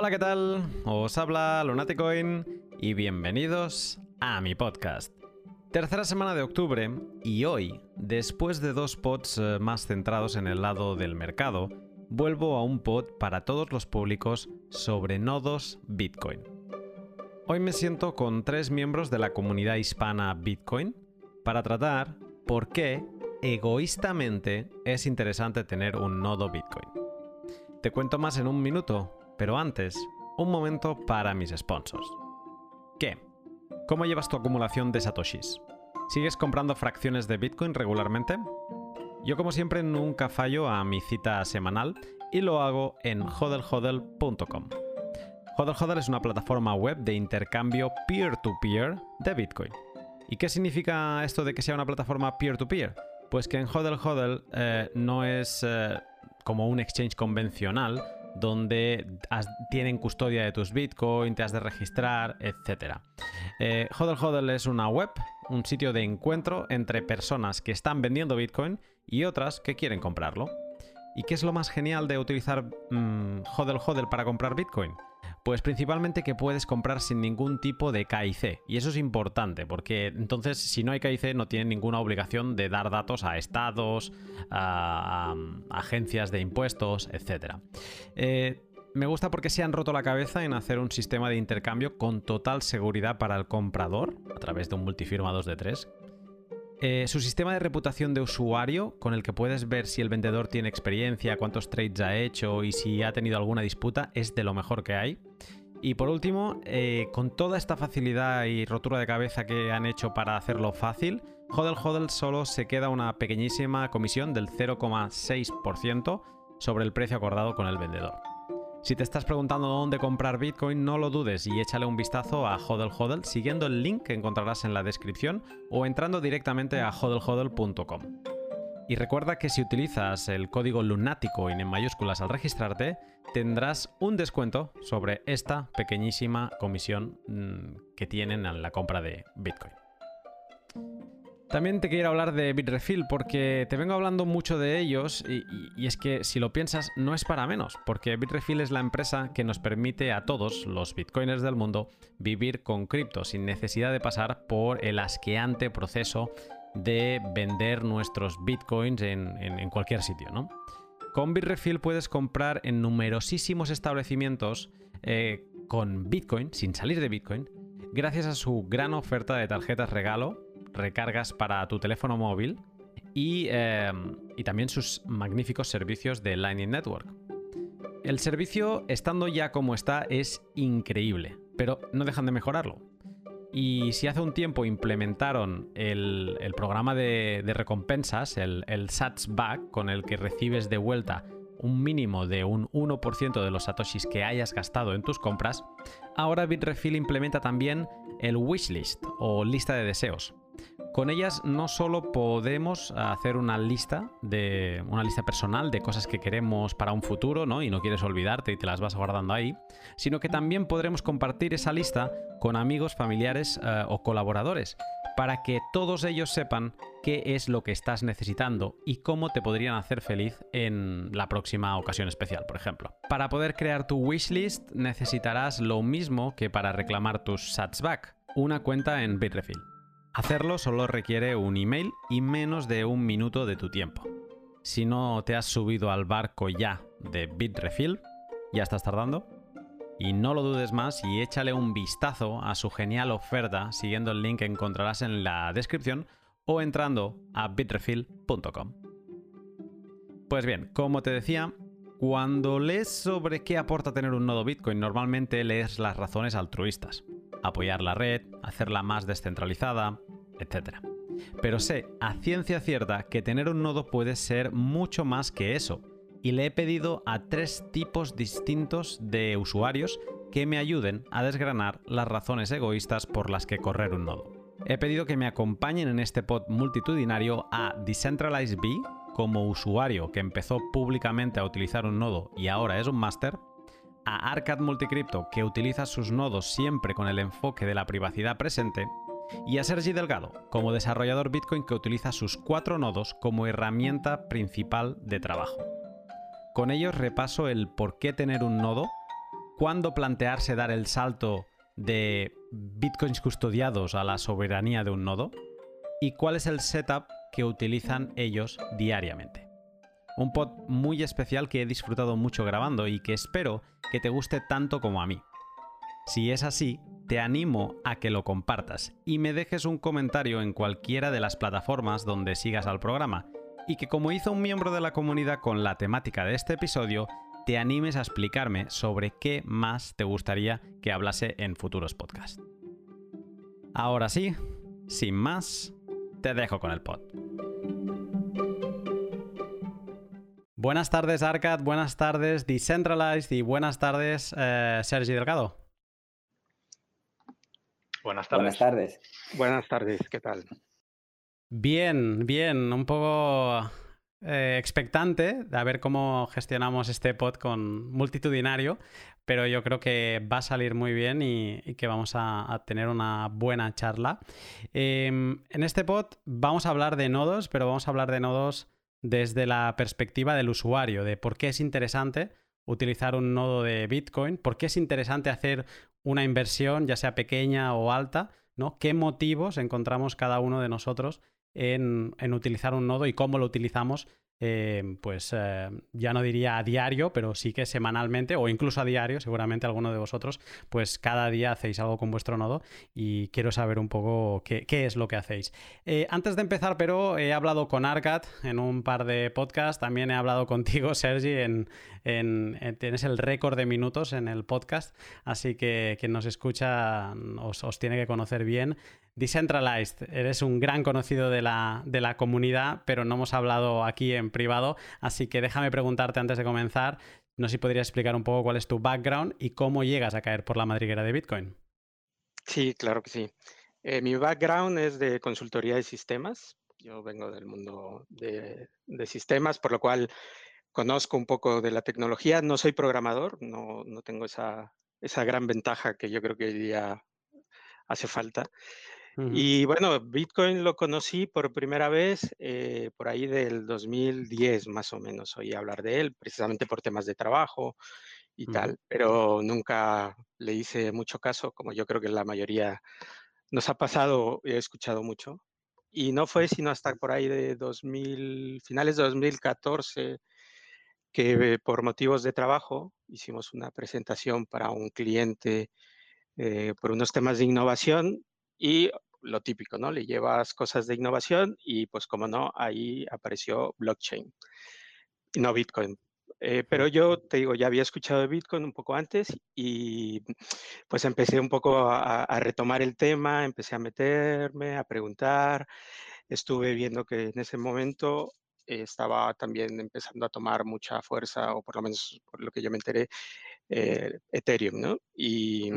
Hola, ¿qué tal? Os habla Lunaticoin y bienvenidos a mi podcast. Tercera semana de octubre y hoy, después de dos pods eh, más centrados en el lado del mercado, vuelvo a un pod para todos los públicos sobre nodos Bitcoin. Hoy me siento con tres miembros de la comunidad hispana Bitcoin para tratar por qué egoístamente es interesante tener un nodo Bitcoin. Te cuento más en un minuto, pero antes, un momento para mis sponsors. ¿Qué? ¿Cómo llevas tu acumulación de satoshis? ¿Sigues comprando fracciones de Bitcoin regularmente? Yo como siempre nunca fallo a mi cita semanal y lo hago en hodlhodl.com. HODL es una plataforma web de intercambio peer-to-peer de Bitcoin. ¿Y qué significa esto de que sea una plataforma peer-to-peer? Pues que en HODL eh, no es eh, como un exchange convencional, donde tienen custodia de tus Bitcoin, te has de registrar, etc. Eh, HODL HODL es una web, un sitio de encuentro entre personas que están vendiendo Bitcoin y otras que quieren comprarlo. ¿Y qué es lo más genial de utilizar mmm, HODL HODL para comprar Bitcoin? Pues principalmente que puedes comprar sin ningún tipo de KIC. Y eso es importante, porque entonces si no hay KIC no tienen ninguna obligación de dar datos a estados, a, agencias de impuestos, etc. Eh, me gusta porque se han roto la cabeza en hacer un sistema de intercambio con total seguridad para el comprador, a través de un multifirma 2 de 3, eh, su sistema de reputación de usuario, con el que puedes ver si el vendedor tiene experiencia, cuántos trades ha hecho y si ha tenido alguna disputa, es de lo mejor que hay. Y por último, eh, con toda esta facilidad y rotura de cabeza que han hecho para hacerlo fácil, Hodel Hodel solo se queda una pequeñísima comisión del 0,6% sobre el precio acordado con el vendedor. Si te estás preguntando dónde comprar Bitcoin, no lo dudes y échale un vistazo a Hodel Hodel siguiendo el link que encontrarás en la descripción o entrando directamente a hodlhodl.com. Y recuerda que si utilizas el código lunático en mayúsculas al registrarte, tendrás un descuento sobre esta pequeñísima comisión mm, que tienen en la compra de Bitcoin. También te quiero hablar de Bitrefill porque te vengo hablando mucho de ellos y, es que si lo piensas no es para menos, porque Bitrefill es la empresa que nos permite a todos los bitcoiners del mundo vivir con cripto sin necesidad de pasar por el asqueante proceso de vender nuestros bitcoins en, cualquier sitio, ¿no? Con Bitrefill puedes comprar en numerosísimos establecimientos eh, con Bitcoin, sin salir de Bitcoin, gracias a su gran oferta de tarjetas regalo recargas para tu teléfono móvil eh, y, también sus magníficos servicios de Lightning Network. El servicio, estando ya como está, es increíble, pero no dejan de mejorarlo. Y si hace un tiempo implementaron el, programa de, recompensas, el, el SATS Back, con el que recibes de vuelta un mínimo de un 1% de los satoshis que hayas gastado en tus compras, ahora Bitrefill implementa también el wishlist o lista de deseos. Con ellas no solo podemos hacer una lista de una lista personal de cosas que queremos para un futuro, ¿no? Y no quieres olvidarte y te las vas guardando ahí, sino que también podremos compartir esa lista con amigos, familiares eh, o colaboradores para que todos ellos sepan qué es lo que estás necesitando y cómo te podrían hacer feliz en la próxima ocasión especial, por ejemplo. Para poder crear tu wishlist necesitarás lo mismo que para reclamar tus satsback, una cuenta en Bitrefill. Hacerlo solo requiere un email y menos de un minuto de tu tiempo. Si no te has subido al barco ya de Bitrefill, ya estás tardando. Y no lo dudes más y échale un vistazo a su genial oferta siguiendo el link que encontrarás en la descripción o entrando a bitrefill.com. Pues bien, como te decía, cuando lees sobre qué aporta tener un nodo Bitcoin, normalmente lees las razones altruistas. Apoyar la red, hacerla más descentralizada, etc. Pero sé a ciencia cierta que tener un nodo puede ser mucho más que eso, y le he pedido a tres tipos distintos de usuarios que me ayuden a desgranar las razones egoístas por las que correr un nodo. He pedido que me acompañen en este pod multitudinario a Decentralized B como usuario que empezó públicamente a utilizar un nodo y ahora es un máster, a Arcad Multicrypto que utiliza sus nodos siempre con el enfoque de la privacidad presente y a Sergi Delgado, como desarrollador Bitcoin que utiliza sus cuatro nodos como herramienta principal de trabajo. Con ellos repaso el por qué tener un nodo, cuándo plantearse dar el salto de bitcoins custodiados a la soberanía de un nodo y cuál es el setup que utilizan ellos diariamente. Un pod muy especial que he disfrutado mucho grabando y que espero que te guste tanto como a mí. Si es así, te animo a que lo compartas y me dejes un comentario en cualquiera de las plataformas donde sigas al programa y que como hizo un miembro de la comunidad con la temática de este episodio, te animes a explicarme sobre qué más te gustaría que hablase en futuros podcasts. Ahora sí, sin más, te dejo con el pod. Buenas tardes, Arcad. Buenas tardes, Decentralized. Y buenas tardes, eh, Sergi Delgado. Buenas tardes. Buenas tardes. Buenas tardes, ¿qué tal? Bien, bien. Un poco eh, expectante de a ver cómo gestionamos este pod con multitudinario, pero yo creo que va a salir muy bien y, que vamos a, tener una buena charla. Em, en este pod vamos a hablar de nodos, pero vamos a hablar de nodos desde la perspectiva del usuario, de por qué es interesante utilizar un nodo de Bitcoin, por qué es interesante hacer una inversión, ya sea pequeña o alta, ¿no? ¿Qué motivos encontramos cada uno de nosotros en, en utilizar un nodo y cómo lo utilizamos eh, pues eh, ya no diría a diario, pero sí que semanalmente o incluso a diario, seguramente alguno de vosotros, pues cada día hacéis algo con vuestro nodo y quiero saber un poco qué, es lo que hacéis. Eh, antes de empezar, pero he hablado con Arcat en un par de podcasts, también he hablado contigo, Sergi, en, tienes el récord de minutos en el podcast, así que quien nos escucha os, os tiene que conocer bien. Decentralized, eres un gran conocido de la, de la, comunidad, pero no hemos hablado aquí en privado, así que déjame preguntarte antes de comenzar, no sé si podrías explicar un poco cuál es tu background y cómo llegas a caer por la madriguera de Bitcoin. Sí, claro que sí. Eh, mi background es de consultoría de sistemas. Yo vengo del mundo de, de, sistemas, por lo cual conozco un poco de la tecnología. No soy programador, no, no tengo esa, esa gran ventaja que yo creo que hoy día hace falta. Y bueno, Bitcoin lo conocí por primera vez eh, por ahí del 2010 más o menos. Oí hablar de él precisamente por temas de trabajo y tal, pero nunca le hice mucho caso, como yo creo que la mayoría nos ha pasado, he escuchado mucho. Y no fue sino hasta por ahí de 2000, finales de 2014 que por motivos de trabajo hicimos una presentación para un cliente eh, por unos temas de innovación y lo típico, ¿no? Le llevas cosas de innovación y pues como no, ahí apareció blockchain, no Bitcoin. Eh, pero yo te digo, ya había escuchado de Bitcoin un poco antes y pues empecé un poco a, retomar el tema, empecé a meterme, a preguntar. Estuve viendo que en ese momento estaba también empezando a tomar mucha fuerza, o por lo menos por lo que yo me enteré, eh, Ethereum, ¿no? Y,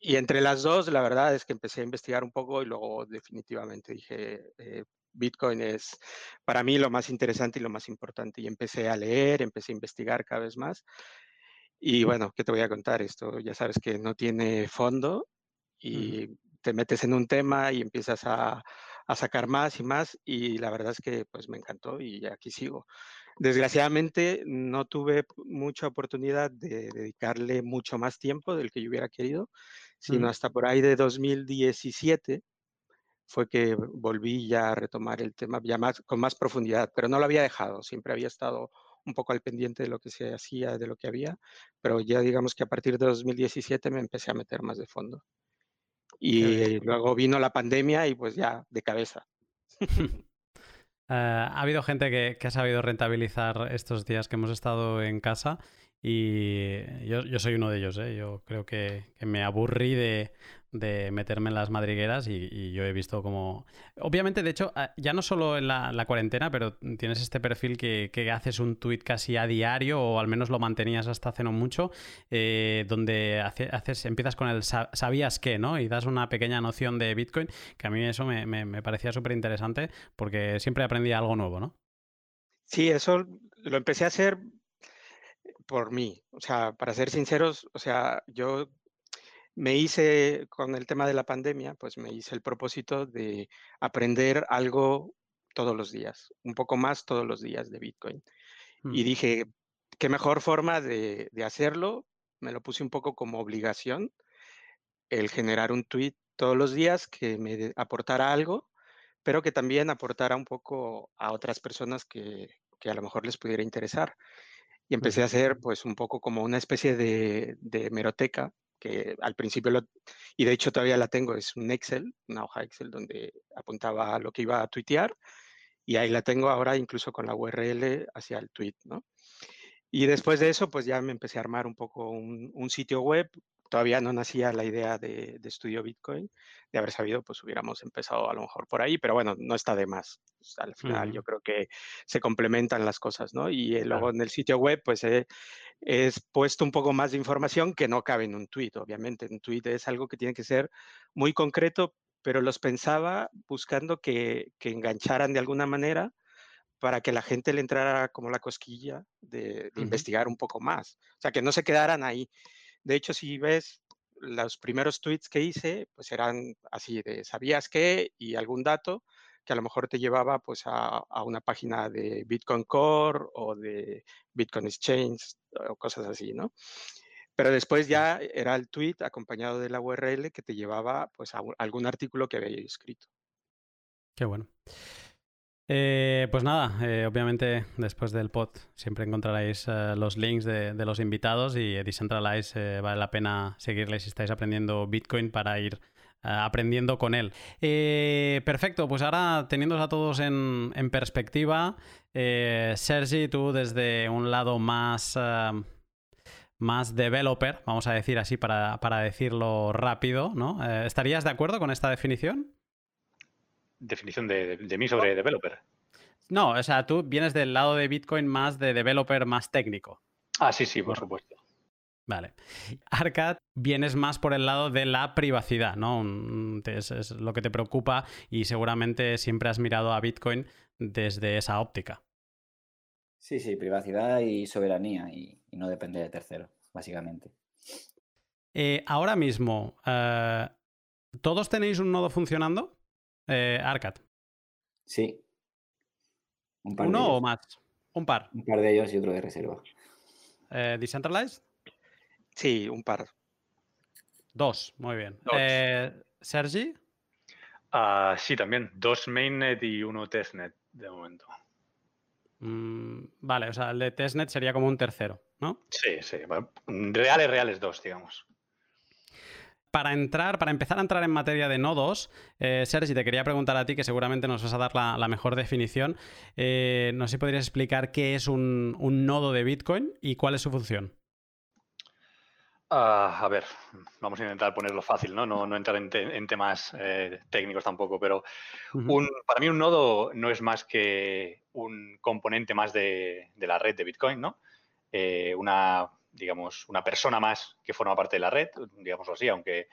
y entre las dos, la verdad es que empecé a investigar un poco y luego definitivamente dije, eh, Bitcoin es para mí lo más interesante y lo más importante. Y empecé a leer, empecé a investigar cada vez más. Y bueno, ¿qué te voy a contar? Esto ya sabes que no tiene fondo y te metes en un tema y empiezas a, a, sacar más y más. Y la verdad es que pues me encantó y aquí sigo. Desgraciadamente no tuve mucha oportunidad de dedicarle mucho más tiempo del que yo hubiera querido sino hasta por ahí de 2017 fue que volví ya a retomar el tema ya más, con más profundidad, pero no lo había dejado, siempre había estado un poco al pendiente de lo que se hacía, de lo que había, pero ya digamos que a partir de 2017 me empecé a meter más de fondo. Y luego vino la pandemia y pues ya de cabeza. Eh, ha habido gente que, que, ha sabido rentabilizar estos días que hemos estado en casa y yo, yo, soy uno de ellos, ¿eh? Yo creo que, que me aburrí de, de, meterme en las madrigueras y, yo he visto como... Obviamente, de hecho, ah, ya no solo en la, la cuarentena, pero tienes este perfil que, que, haces un tweet casi a diario o al menos lo mantenías hasta hace no mucho, eh, donde haces, empiezas con el sabías qué, ¿no? Y das una pequeña noción de Bitcoin, que a mí eso me, me, me parecía súper interesante porque siempre aprendía algo nuevo, ¿no? Sí, eso lo empecé a hacer por mí. O sea, para ser sinceros, o sea, yo me hice con el tema de la pandemia, pues me hice el propósito de aprender algo todos los días, un poco más todos los días de Bitcoin. Y mm. dije, qué mejor forma de, hacerlo me lo puse un poco como obligación el generar un tweet todos los días que me aportara algo, pero que también aportara un poco a otras personas que, que a lo mejor les pudiera interesar. Y empecé a hacer pues un poco como una especie de, de meroteca que al principio, lo, y de hecho todavía la tengo, es un Excel, una hoja Excel donde apuntaba lo que iba a tuitear y ahí la tengo ahora incluso con la URL hacia el tweet, ¿no? Y después de eso, pues ya me empecé a armar un poco un, un sitio web todavía no nacía la idea de, de, estudio Bitcoin. De haber sabido, pues hubiéramos empezado a lo mejor por ahí, pero bueno, no está de más. Pues, al final uh -huh. yo creo que se complementan las cosas, ¿no? Y eh, luego claro. en el sitio web, pues he, he, puesto un poco más de información que no cabe en un tweet, obviamente. Un tweet es algo que tiene que ser muy concreto, pero los pensaba buscando que, que engancharan de alguna manera para que la gente le entrara como la cosquilla de, de uh -huh. investigar un poco más. O sea, que no se quedaran ahí. De hecho, si ves los primeros tweets que hice, pues eran así de ¿sabías qué? y algún dato que a lo mejor te llevaba pues a, a una página de Bitcoin Core o de Bitcoin Exchange o cosas así, ¿no? Pero después ya era el tweet acompañado de la URL que te llevaba pues a algún artículo que había escrito. Qué bueno. Eh, pues nada, eh, obviamente después del pod siempre encontraréis eh, los links de, los invitados y Decentralize eh, vale la pena seguirles si estáis aprendiendo Bitcoin para ir aprendiendo con él. perfecto, pues ahora teniéndolos a todos en, en perspectiva, Sergi, tú desde un lado más más developer, vamos a decir así para, para decirlo rápido, ¿no? ¿Estarías de acuerdo con esta definición? Definición de, de, de, mí sobre developer. No, o sea, tú vienes del lado de Bitcoin más de developer más técnico. Ah, sí, sí, por supuesto. Vale. Arcad, vienes más por el lado de la privacidad, ¿no? Es, es, lo que te preocupa y seguramente siempre has mirado a Bitcoin desde esa óptica. Sí, sí, privacidad y soberanía y, y no depende de tercero, básicamente. Eh, ahora mismo, uh, ¿todos tenéis un nodo funcionando? Eh, Arcad. Sí. Un par ¿Uno o más? Un par. Un par de ellos y otro de reserva. Eh, ¿Decentralized? Sí, un par. Dos, muy bien. Dos. Eh, ¿Sergi? Uh, sí, también. Dos mainnet y uno testnet de momento. Mm, vale, o sea, el de testnet sería como un tercero, ¿no? Sí, sí. Reales, reales dos, digamos para entrar, para empezar a entrar en materia de nodos, eh, Sergi, te quería preguntar a ti, que seguramente nos vas a dar la, la mejor definición. Eh, no sé si podrías explicar qué es un, un, nodo de Bitcoin y cuál es su función. Uh, a ver, vamos a intentar ponerlo fácil, ¿no? No, no entrar en, te en temas eh, técnicos tampoco, pero uh -huh. un, para mí un nodo no es más que un componente más de, de la red de Bitcoin, ¿no? Eh, una digamos, una persona más que forma parte de la red, digámoslo así, aunque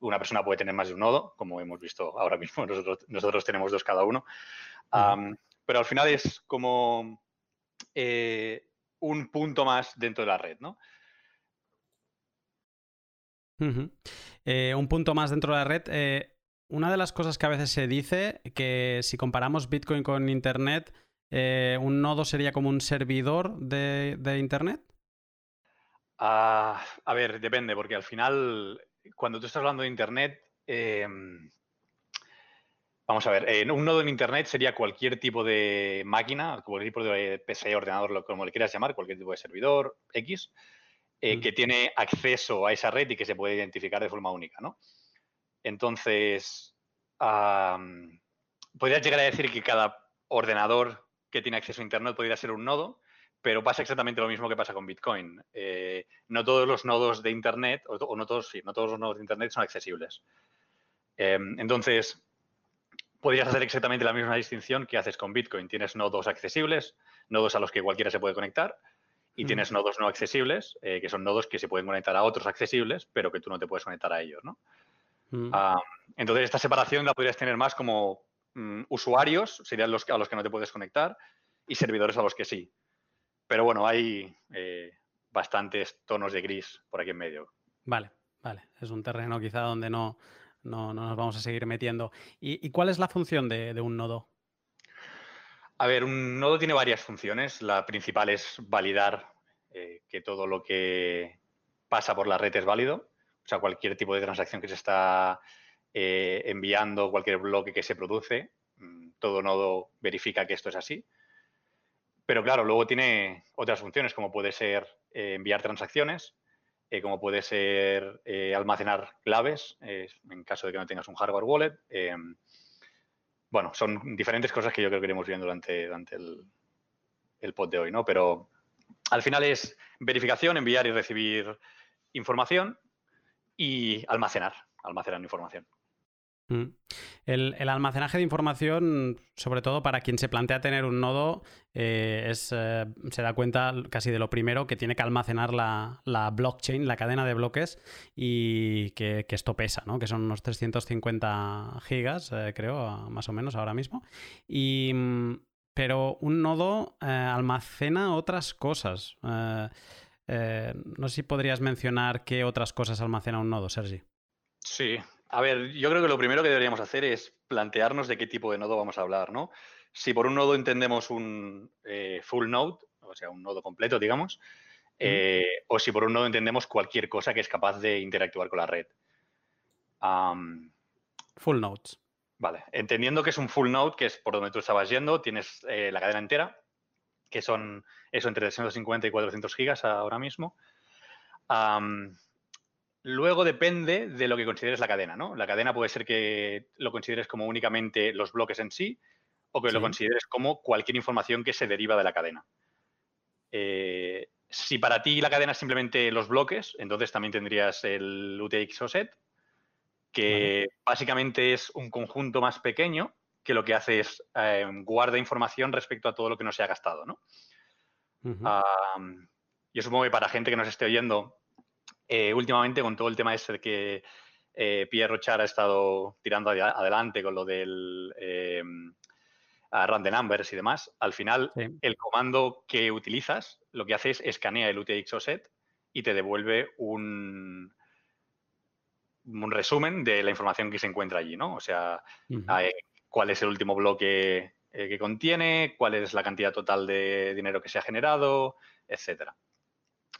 una persona puede tener más de un nodo, como hemos visto ahora mismo, nosotros, nosotros tenemos dos cada uno. Um, pero al final es como eh, un punto más dentro de la red, ¿no? Uh -huh. eh, un punto más dentro de la red. Eh, una de las cosas que a veces se dice, que si comparamos Bitcoin con Internet, un nodo sería como un servidor de, de Internet. Uh, a ver, depende, porque al final, cuando tú estás hablando de Internet, eh, vamos a ver, eh, un nodo en Internet sería cualquier tipo de máquina, cualquier tipo de PC, ordenador, como le quieras llamar, cualquier tipo de servidor X, eh, mm. que tiene acceso a esa red y que se puede identificar de forma única, ¿no? Entonces, um, podrías llegar a decir que cada ordenador que tiene acceso a Internet podría ser un nodo, pero pasa exactamente lo mismo que pasa con Bitcoin. Eh, no todos los nodos de Internet, o, o, no todos, sí, no todos los nodos de Internet son accesibles. Eh, entonces, podrías hacer exactamente la misma distinción que haces con Bitcoin. Tienes nodos accesibles, nodos a los que cualquiera se puede conectar, y mm. tienes nodos no accesibles, eh, que son nodos que se pueden conectar a otros accesibles, pero que tú no te puedes conectar a ellos, ¿no? Mm. Uh, entonces, esta separación la podrías tener más como um, usuarios, serían los a los que no te puedes conectar, y servidores a los que sí. Pero bueno, hay eh, bastantes tonos de gris por aquí en medio. Vale, vale. Es un terreno quizá donde no, no, no nos vamos a seguir metiendo. ¿Y, ¿Y, cuál es la función de, de un nodo? A ver, un nodo tiene varias funciones. La principal es validar eh, que todo lo que pasa por la red es válido. O sea, cualquier tipo de transacción que se está eh, enviando, cualquier bloque que se produce, mm, todo nodo verifica que esto es así. Pero claro, luego tiene otras funciones, como puede ser eh, enviar transacciones, eh, como puede ser almacenar claves, en caso de que no tengas un hardware wallet. bueno, son diferentes cosas que yo creo que iremos viendo durante, durante el, el pod de hoy, ¿no? Pero al final es verificación, enviar y recibir información y almacenar, almacenar información. Mm. El, almacenaje de información, sobre todo para quien se plantea tener un nodo, eh, es, eh, se da cuenta casi de lo primero que tiene que almacenar la, blockchain, la cadena de bloques, y que, esto pesa, ¿no? que son unos 350 gigas, eh, creo, más o menos ahora mismo. Y, mm, pero un nodo almacena otras cosas. no sé si podrías mencionar qué otras cosas almacena un nodo, Sergi. Sí, a ver, yo creo que lo primero que deberíamos hacer es plantearnos de qué tipo de nodo vamos a hablar, ¿no? Si por un nodo entendemos un eh, full node, o sea, un nodo completo, digamos, eh, o si por un nodo entendemos cualquier cosa que es capaz de interactuar con la red. full nodes. Vale, entendiendo que es un full node, que es por donde tú estabas yendo, tienes eh, la cadena entera, que son eso entre 350 y 400 gigas ahora mismo. Luego depende de lo que consideres la cadena, ¿no? La cadena puede ser que lo consideres como únicamente los bloques en sí o que lo consideres como cualquier información que se deriva de la cadena. Eh, si para ti la cadena es simplemente los bloques, entonces también tendrías el UTX set, que básicamente es un conjunto más pequeño que lo que hace es eh, guarda información respecto a todo lo que no se ha gastado, ¿no? yo supongo que para gente que nos esté oyendo eh, últimamente con todo el tema ese que eh, Pierre Rochard ha estado tirando adelante con lo del eh, random numbers y demás, al final el comando que utilizas lo que hace es escanea el UTXOset y te devuelve un, un resumen de la información que se encuentra allí, ¿no? O sea, cuál es el último bloque que contiene, cuál es la cantidad total de dinero que se ha generado, etcétera.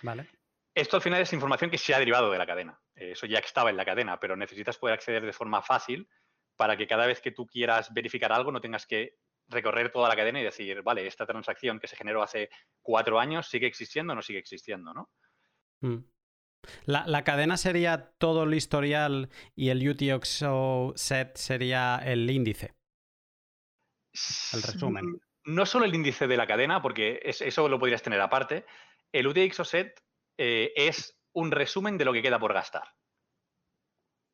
Vale. Esto al final es información que se ha derivado de la cadena. Eso ya estaba en la cadena, pero necesitas poder acceder de forma fácil para que cada vez que tú quieras verificar algo no tengas que recorrer toda la cadena y decir, vale, esta transacción que se generó hace cuatro años sigue existiendo o no sigue existiendo, ¿no? Mm. La, cadena sería todo el historial y el UTXO set sería el índice. El resumen. No solo el índice de la cadena, porque eso lo podrías tener aparte. El UTXO set eh, es un resumen de lo que queda por gastar.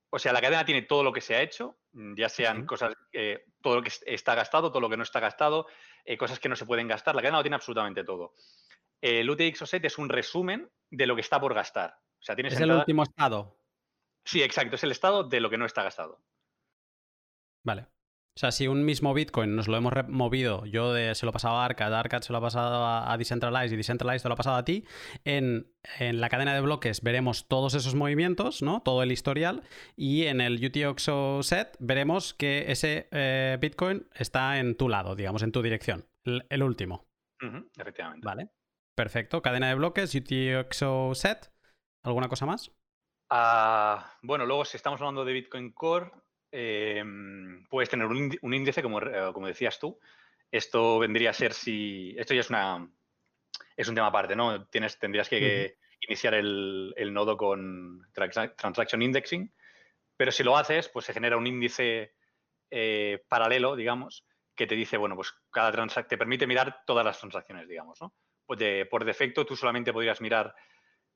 O sea, la cadena tiene todo lo que se ha hecho, mm, ya sean cosas, eh, todo lo que está gastado, todo lo que no está gastado, eh, cosas que no se pueden gastar. La cadena lo tiene absolutamente todo. El UTX set es un resumen de lo que está por gastar. O sea, es el último estado. Sí, exacto, es el estado de lo que no está gastado. Vale. O sea, si un mismo Bitcoin nos lo hemos movido, yo se lo he pasado a Arcad, Arcad se lo ha pasado a, Decentralized y Decentralized se lo ha pasado a ti, en, la cadena de bloques veremos todos esos movimientos, ¿no? Todo el historial, y en el UTXO set veremos que ese eh, Bitcoin está en tu lado, digamos, en tu dirección, el, último. efectivamente. Vale. Perfecto. Cadena de bloques, UTXO set. ¿Alguna cosa más? Ah, bueno, luego si estamos hablando de Bitcoin Core, Em, puedes tener un, índice, como, eh, como, decías tú. Esto vendría a ser si. Esto ya es una. Es un tema aparte, ¿no? Tienes, tendrías que iniciar el, nodo con Transaction Indexing, pero si lo haces, pues se genera un índice eh, paralelo, digamos, que te dice, bueno, pues cada transacción te permite mirar todas las transacciones, digamos, ¿no? Pues por defecto tú solamente podrías mirar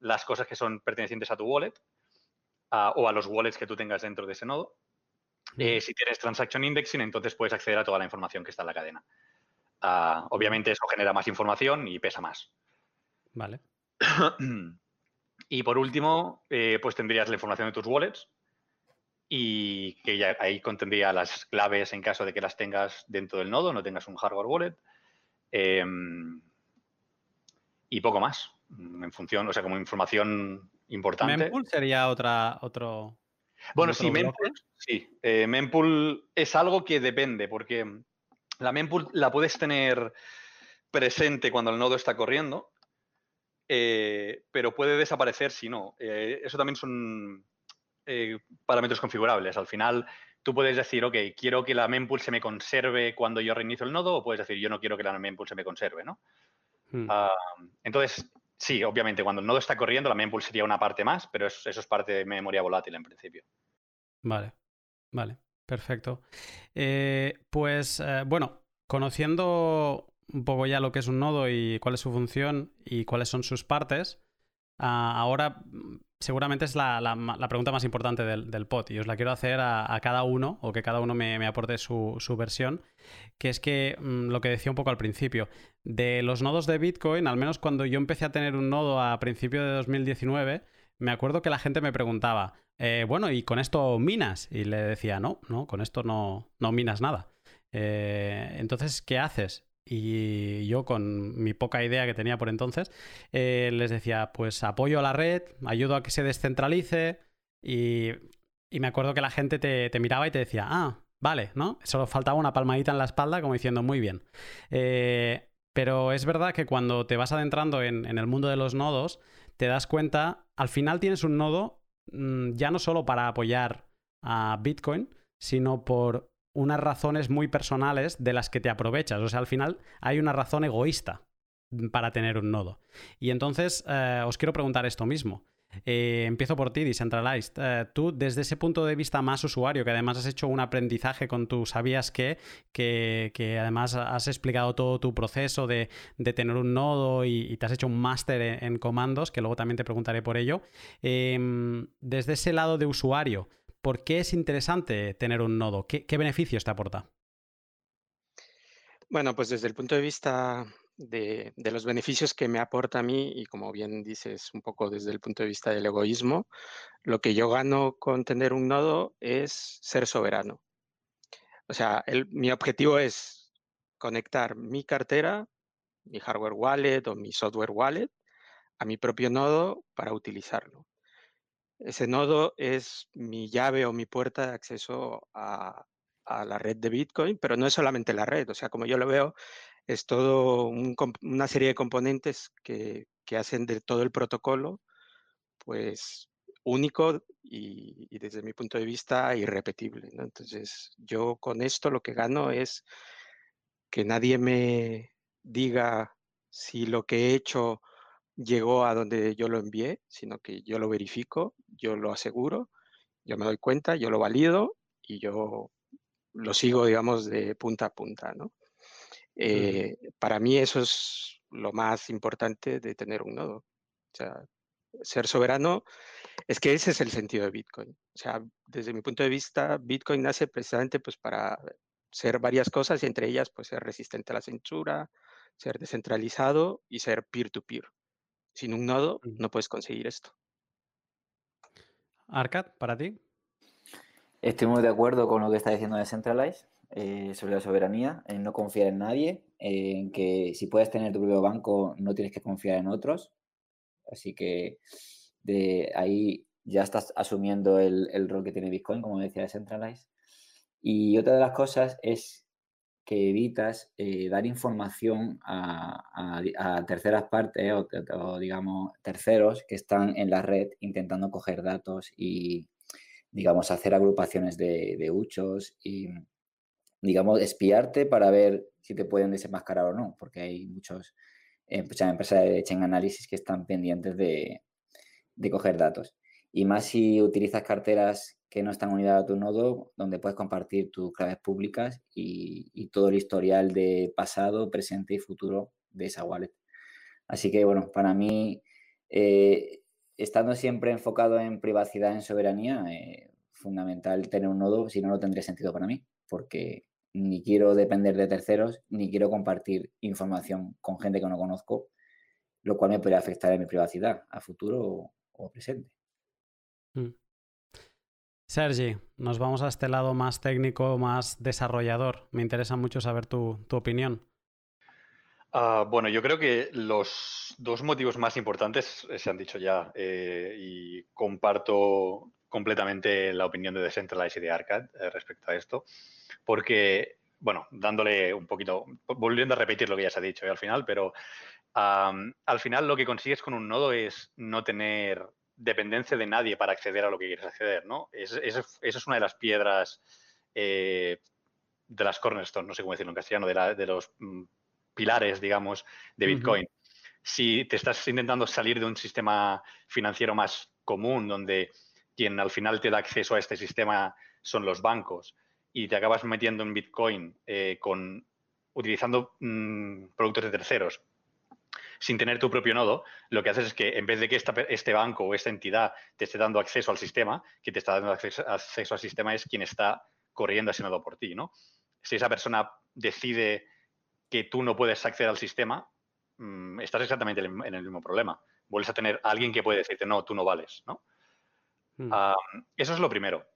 las cosas que son pertenecientes a tu wallet o a los wallets que tú tengas dentro de ese nodo. Eh, si tienes Transaction Indexing, entonces puedes acceder a toda la información que está en la cadena. Ah, obviamente eso genera más información y pesa más. Vale. y por último, eh, pues tendrías la información de tus wallets y que ya ahí contendría las claves en caso de que las tengas dentro del nodo, no tengas un hardware wallet. Em, y poco más, en función, o sea, como información importante. Mempool sería otra, otro, bueno, sí, mempool, sí. Eh, mempool es algo que depende, porque la mempool la puedes tener presente cuando el nodo está corriendo, eh, pero puede desaparecer si no. Eh, eso también son parámetros configurables. Al final, tú puedes decir, ok, quiero que la mempool se me conserve cuando yo reinicio el nodo, o puedes decir, yo no quiero que la mempool se me conserve, ¿no? Hmm. Ah, entonces, sí, obviamente, cuando el nodo está corriendo, la mempool sería una parte más, pero eso, es parte de memoria volátil en principio. Vale, vale, perfecto. pues, bueno, conociendo un poco ya lo que es un nodo y cuál es su función y cuáles son sus partes, ahora mm, seguramente es la, pregunta más importante del, del, pod y os la quiero hacer a, cada uno o que cada uno me, aporte su, versión, que es que mm, lo que decía un poco al principio, de los nodos de Bitcoin, al menos cuando yo empecé a tener un nodo a principio de 2019, me acuerdo que la gente me preguntaba, eh, bueno, ¿y con esto minas? Y le decía, no, no, con esto no, no minas nada. Eh, entonces, ¿qué haces? Y yo, con mi poca idea que tenía por entonces, eh, les decía, pues apoyo a la red, ayudo a que se descentralice y, me acuerdo que la gente te, miraba y te decía, ah, vale, ¿no? Solo faltaba una palmadita en la espalda como diciendo, muy bien. Eh, pero es verdad que cuando te vas adentrando en, en, el mundo de los nodos, te das cuenta, al final tienes un nodo mm, ya no solo para apoyar a Bitcoin, sino por unas razones muy personales de las que te aprovechas. O sea, al final hay una razón egoísta para tener un nodo. Y entonces eh, os quiero preguntar esto mismo. Eh, empiezo por ti, Decentralized. Eh, tú, desde ese punto de vista más usuario, que además has hecho un aprendizaje con tu sabías que, que, además has explicado todo tu proceso de, tener un nodo y, te has hecho un máster en, en, comandos, que luego también te preguntaré por ello. Em, desde ese lado de usuario, ¿Por qué es interesante tener un nodo? ¿Qué, beneficios te aporta? Bueno, pues desde el punto de vista de, los beneficios que me aporta a mí, y como bien dices, un poco desde el punto de vista del egoísmo, lo que yo gano con tener un nodo es ser soberano. O sea, mi objetivo es conectar mi cartera, mi hardware wallet o mi software wallet a mi propio nodo para utilizarlo. Ese nodo es mi llave o mi puerta de acceso a, la red de Bitcoin, pero no es solamente la red, o sea, como yo lo veo, es todo una serie de componentes que, hacen de todo el protocolo, pues único y, desde mi punto de vista irrepetible. Entonces, yo con esto lo que gano es que nadie me diga si lo que he hecho llegó a donde yo lo envié, sino que yo lo verifico, yo lo aseguro, yo me doy cuenta, yo lo valido y yo lo sigo, digamos, de punta a punta, ¿no? Eh, para mí eso es lo más importante de tener un nodo. O sea, ser soberano es que ese es el sentido de Bitcoin. O sea, desde mi punto de vista, Bitcoin nace precisamente pues para ser varias cosas y entre ellas pues ser resistente a la censura, ser descentralizado y ser peer-to-peer. Sin un nodo no puedes conseguir esto. Arcad, para ti. Estoy muy de acuerdo con lo que está diciendo Decentralize eh, sobre la soberanía, en no confiar en nadie, en que si puedes tener tu propio banco no tienes que confiar en otros. Así que de ahí ya estás asumiendo el, el rol que tiene Bitcoin, como decía Decentralize. Y otra de las cosas es que evitas eh, dar información a, terceras partes o, digamos, terceros que están en la red intentando coger datos y, digamos, hacer agrupaciones de, de huchos y, digamos, espiarte para ver si te pueden desenmascarar o no, porque hay muchos empresas de chain análisis que están pendientes de, de coger datos. Y más si utilizas carteras que no están unidas a tu nodo, donde puedes compartir tus claves públicas y, todo el historial de pasado, presente y futuro de esa wallet. Así que, bueno, para mí, eh, estando siempre enfocado en privacidad, en soberanía, eh, fundamental tener un nodo, si no, no tendría sentido para mí, porque ni quiero depender de terceros, ni quiero compartir información con gente que no conozco, lo cual me puede afectar en mi privacidad a futuro o, presente. Mm. Sergi, nos vamos a este lado más técnico, más desarrollador. Me interesa mucho saber tu, opinión. Ah, bueno, yo creo que los dos motivos más importantes se han dicho ya eh, y comparto completamente la opinión de Decentralize y de Arcad eh, respecto a esto, porque, bueno, dándole un poquito, volviendo a repetir lo que ya se ha dicho eh, al final, pero al final lo que consigues con un nodo es no tener dependencia de nadie para acceder a lo que quieres acceder, ¿no? Esa es, una de las piedras eh, de las cornerstones, no sé cómo decirlo en castellano, de, los mm, pilares, digamos, de Bitcoin. Si te estás intentando salir de un sistema financiero más común, donde quien al final te da acceso a este sistema son los bancos, y te acabas metiendo en Bitcoin eh, con, utilizando mm, productos de terceros, sin tener tu propio nodo, lo que haces es que en vez de que este banco o esta entidad te esté dando acceso al sistema, que te está dando acceso, al sistema es quien está corriendo ese nodo por ti, ¿no? Si esa persona decide que tú no puedes acceder al sistema, mm, estás exactamente en el mismo problema. Vuelves a tener a alguien que puede decirte, no, tú no vales, ¿no? Hmm. eso es lo primero.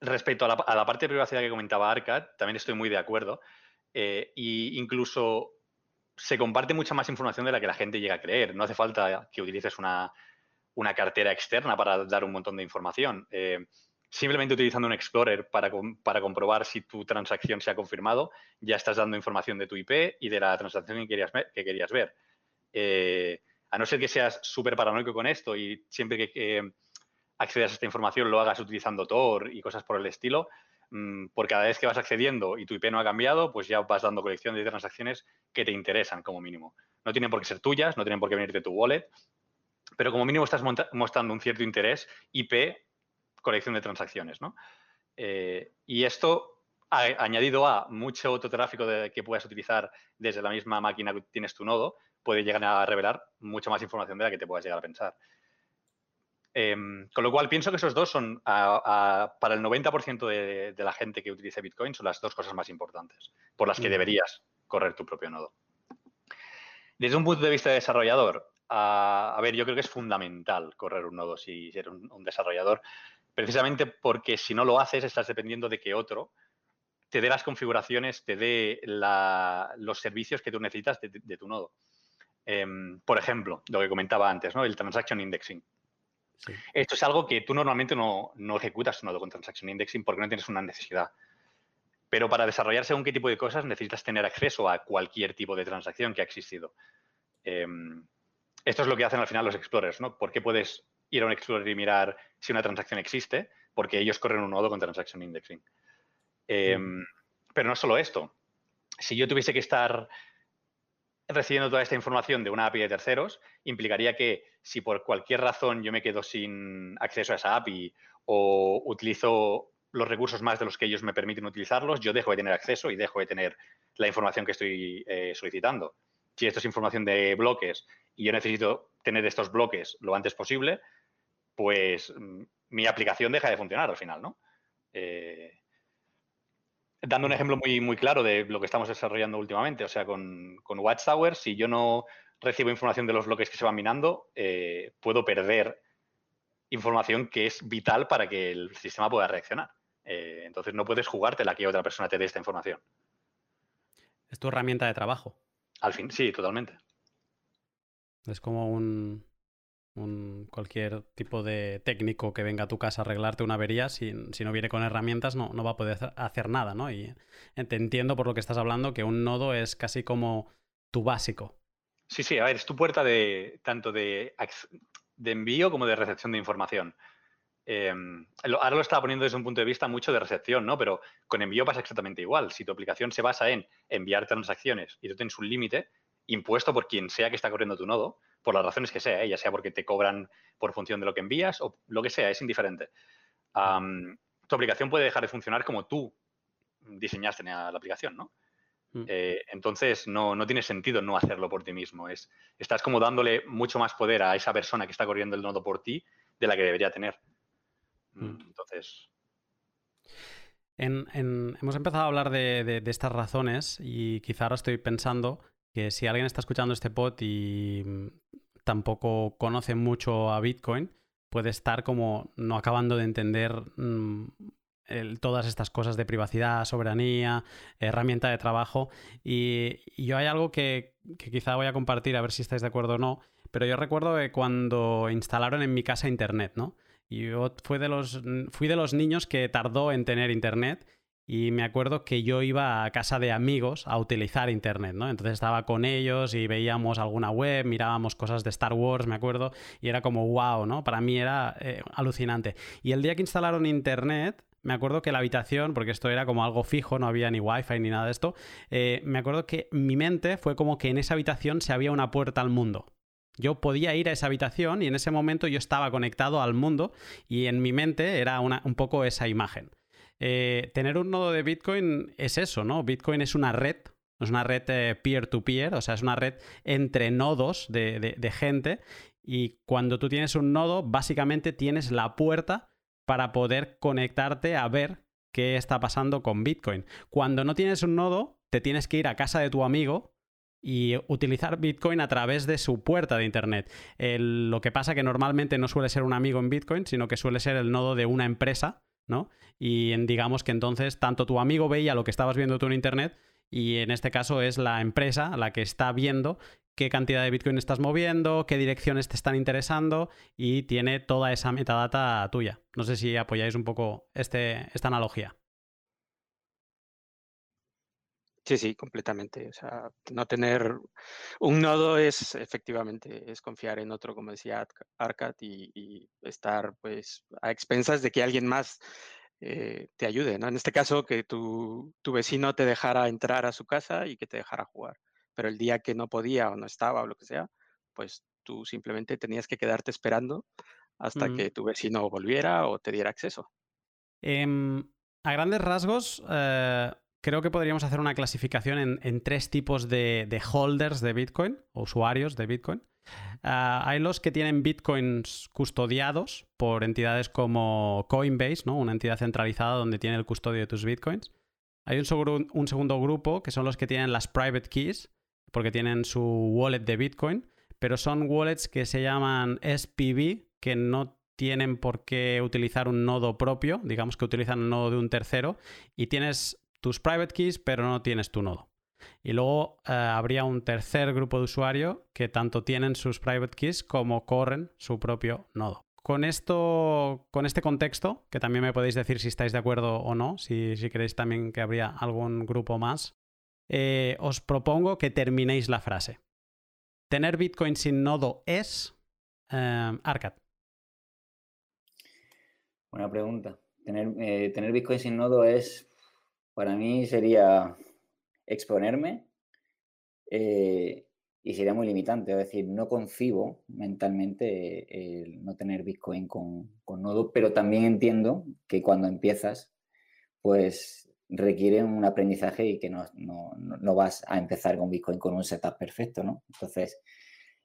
Respecto a la, parte de privacidad que comentaba Arcad, también estoy muy de acuerdo. e incluso se comparte mucha más información de la que la gente llega a creer. No hace falta que utilices una, cartera externa para dar un montón de información. Eh, simplemente utilizando un Explorer para, comprobar si tu transacción se ha confirmado, ya estás dando información de tu IP y de la transacción que querías, que querías ver. Eh, a no ser que seas súper paranoico con esto y siempre que, accedas a esta información lo hagas utilizando Tor y cosas por el estilo, por cada vez que vas accediendo y tu IP no ha cambiado, pues ya vas dando colección de transacciones que te interesan como mínimo. No tienen por qué ser tuyas, no tienen por qué venir de tu wallet, pero como mínimo estás mostrando un cierto interés IP, colección de transacciones, ¿no? Eh, y esto, añadido a mucho otro tráfico que puedas utilizar desde la misma máquina que tienes tu nodo, puede llegar a revelar mucha más información de la que te puedas llegar a pensar. Em, con lo cual, pienso que esos dos son, para el 90% de, la gente que utiliza Bitcoin, son las dos cosas más importantes por las que deberías correr tu propio nodo. Desde un punto de vista de desarrollador, a, ver, yo creo que es fundamental correr un nodo si eres un, desarrollador, precisamente porque si no lo haces, estás dependiendo de que otro te dé las configuraciones, te dé los servicios que tú necesitas de, tu nodo. Em, por ejemplo, lo que comentaba antes, ¿no? el transaction indexing. Esto es algo que tú normalmente no, ejecutas un nodo con Transaction Indexing porque no tienes una necesidad. Pero para desarrollar según qué tipo de cosas necesitas tener acceso a cualquier tipo de transacción que ha existido. Em, esto es lo que hacen al final los explorers, ¿no? ¿Por qué puedes ir a un explorer y mirar si una transacción existe? Porque ellos corren un nodo con Transaction Indexing. Em, pero no solo esto. Si yo tuviese que estar recibiendo toda esta información de una API de terceros, implicaría que si por cualquier razón yo me quedo sin acceso a esa API o utilizo los recursos más de los que ellos me permiten utilizarlos, yo dejo de tener acceso y dejo de tener la información que estoy eh, solicitando. Si esto es información de bloques y yo necesito tener estos bloques lo antes posible, pues mm, mi aplicación deja de funcionar al final, ¿no? Eh, dando un ejemplo muy, muy claro de lo que estamos desarrollando últimamente, o sea, con, con Watchtower, si yo no recibo información de los bloques que se van minando, eh, puedo perder información que es vital para que el sistema pueda reaccionar. Eh, entonces no puedes jugártela que otra persona te dé esta información. Es tu herramienta de trabajo. Al fin, sí, totalmente. Es como un, cualquier tipo de técnico que venga a tu casa a arreglarte una avería, si, no viene con herramientas no, no, va a poder hacer nada, ¿no? Y te entiendo por lo que estás hablando que un nodo es casi como tu básico. Sí, sí, a ver, es tu puerta de tanto de, de envío como de recepción de información. Em, ahora lo estaba poniendo desde un punto de vista mucho de recepción, ¿no? Pero con envío pasa exactamente igual. Si tu aplicación se basa en enviar transacciones y tú tienes un límite impuesto por quien sea que está corriendo tu nodo, por las razones que sea, ¿eh? ya sea porque te cobran por función de lo que envías o lo que sea, es indiferente. tu aplicación puede dejar de funcionar como tú diseñaste la aplicación, ¿no? Mm. Eh, entonces, no, no, tiene sentido no hacerlo por ti mismo. Es, estás como dándole mucho más poder a esa persona que está corriendo el nodo por ti de la que debería tener. Mm, mm. Entonces. hemos empezado a hablar de, estas razones y quizá ahora estoy pensando que si alguien está escuchando este pod y tampoco conoce mucho a Bitcoin, puede estar como no acabando de entender todas estas cosas de privacidad, soberanía, herramienta de trabajo. Y, yo hay algo que, quizá voy a compartir, a ver si estáis de acuerdo o no, pero yo recuerdo que cuando instalaron en mi casa Internet, ¿no? Yo fui de los, fui de los niños que tardó en tener Internet y me acuerdo que yo iba a casa de amigos a utilizar Internet, ¿no? Entonces estaba con ellos y veíamos alguna web, mirábamos cosas de Star Wars, me acuerdo, y era como wow, ¿no? Para mí era eh, alucinante. Y el día que instalaron Internet, me acuerdo que la habitación, porque esto era como algo fijo, no había ni wifi ni nada de esto, eh, me acuerdo que mi mente fue como que en esa habitación se había una puerta al mundo. Yo podía ir a esa habitación y en ese momento yo estaba conectado al mundo y en mi mente era un poco esa imagen. Eh, tener un nodo de Bitcoin es eso, ¿no? Bitcoin es una red, es una red eh, peer-to-peer, o sea, es una red entre nodos de, de gente y cuando tú tienes un nodo, básicamente tienes la puerta para poder conectarte a ver qué está pasando con Bitcoin. Cuando no tienes un nodo, te tienes que ir a casa de tu amigo y utilizar Bitcoin a través de su puerta de Internet. lo que pasa que normalmente no suele ser un amigo en Bitcoin, sino que suele ser el nodo de una empresa ¿no? Y digamos que entonces tanto tu amigo veía lo que estabas viendo tú en Internet y en este caso es la empresa la que está viendo qué cantidad de Bitcoin estás moviendo, qué direcciones te están interesando y tiene toda esa metadata tuya. No sé si apoyáis un poco este, esta analogía. Sí, sí, completamente. O sea, no tener un nodo es efectivamente es confiar en otro, como decía Arcad, y, estar pues a expensas de que alguien más eh, te ayude. ¿no? En este caso, que tu, tu, vecino te dejara entrar a su casa y que te dejara jugar. Pero el día que no podía o no estaba o lo que sea, pues tú simplemente tenías que quedarte esperando hasta que tu vecino volviera o te diera acceso. Em, a grandes rasgos, eh, creo que podríamos hacer una clasificación en, tres tipos de, holders de Bitcoin, o usuarios de Bitcoin. Ah, hay los que tienen bitcoins custodiados por entidades como Coinbase, ¿no? una entidad centralizada donde tiene el custodio de tus bitcoins. Hay un, un segundo grupo que son los que tienen las private keys, porque tienen su wallet de Bitcoin, pero son wallets que se llaman SPV, que no tienen por qué utilizar un nodo propio, digamos que utilizan un nodo de un tercero, y tienes tus private keys, pero no tienes tu nodo. Y luego eh, habría un tercer grupo de usuario que tanto tienen sus private keys como corren su propio nodo. Con esto, con este contexto, que también me podéis decir si estáis de acuerdo o no, si, si creéis también que habría algún grupo más, eh, os propongo que terminéis la frase. Tener Bitcoin sin nodo es. Eh, Arcad. Buena pregunta. Tener, tener Bitcoin sin nodo es para mí sería exponerme eh, y sería muy limitante. Es decir, no concibo mentalmente el no tener Bitcoin con, nodo, pero también entiendo que cuando empiezas, pues requiere un aprendizaje y que no, vas a empezar con Bitcoin con un setup perfecto, ¿no? Entonces,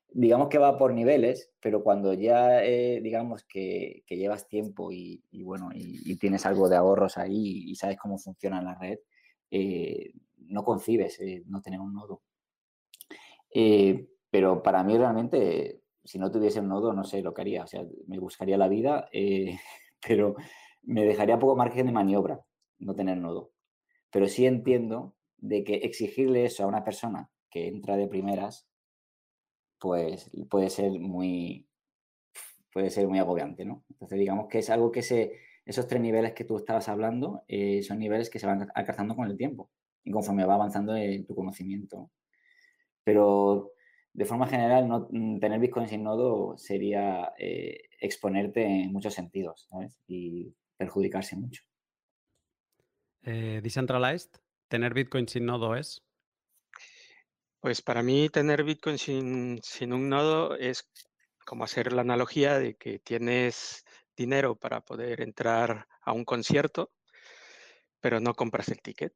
digamos que va por niveles, pero cuando ya eh, digamos que, llevas tiempo y, bueno, y, tienes algo de ahorros ahí y sabes cómo funciona la red, eh, no concibes eh, no tener un nodo. pero para mí realmente, si no tuviese un nodo, no sé lo que haría. O sea, me buscaría la vida, pero me dejaría poco margen de maniobra no tener nodo. Pero sí entiendo de que exigirle eso a una persona que entra de primeras pues puede ser muy, puede ser muy agobiante, ¿no? Entonces, digamos que es algo que se, esos tres niveles que tú estabas hablando eh, son niveles que se van alcanzando con el tiempo y conforme va avanzando en tu conocimiento. Pero de forma general, no, mm, tener Bitcoin sin nodo sería eh, exponerte en muchos sentidos, ¿sabes? Y perjudicarse mucho. Eh, decentralized, tener Bitcoin sin nodo es pues para mí tener Bitcoin sin, un nodo es como hacer la analogía de que tienes dinero para poder entrar a un concierto, pero no compras el ticket.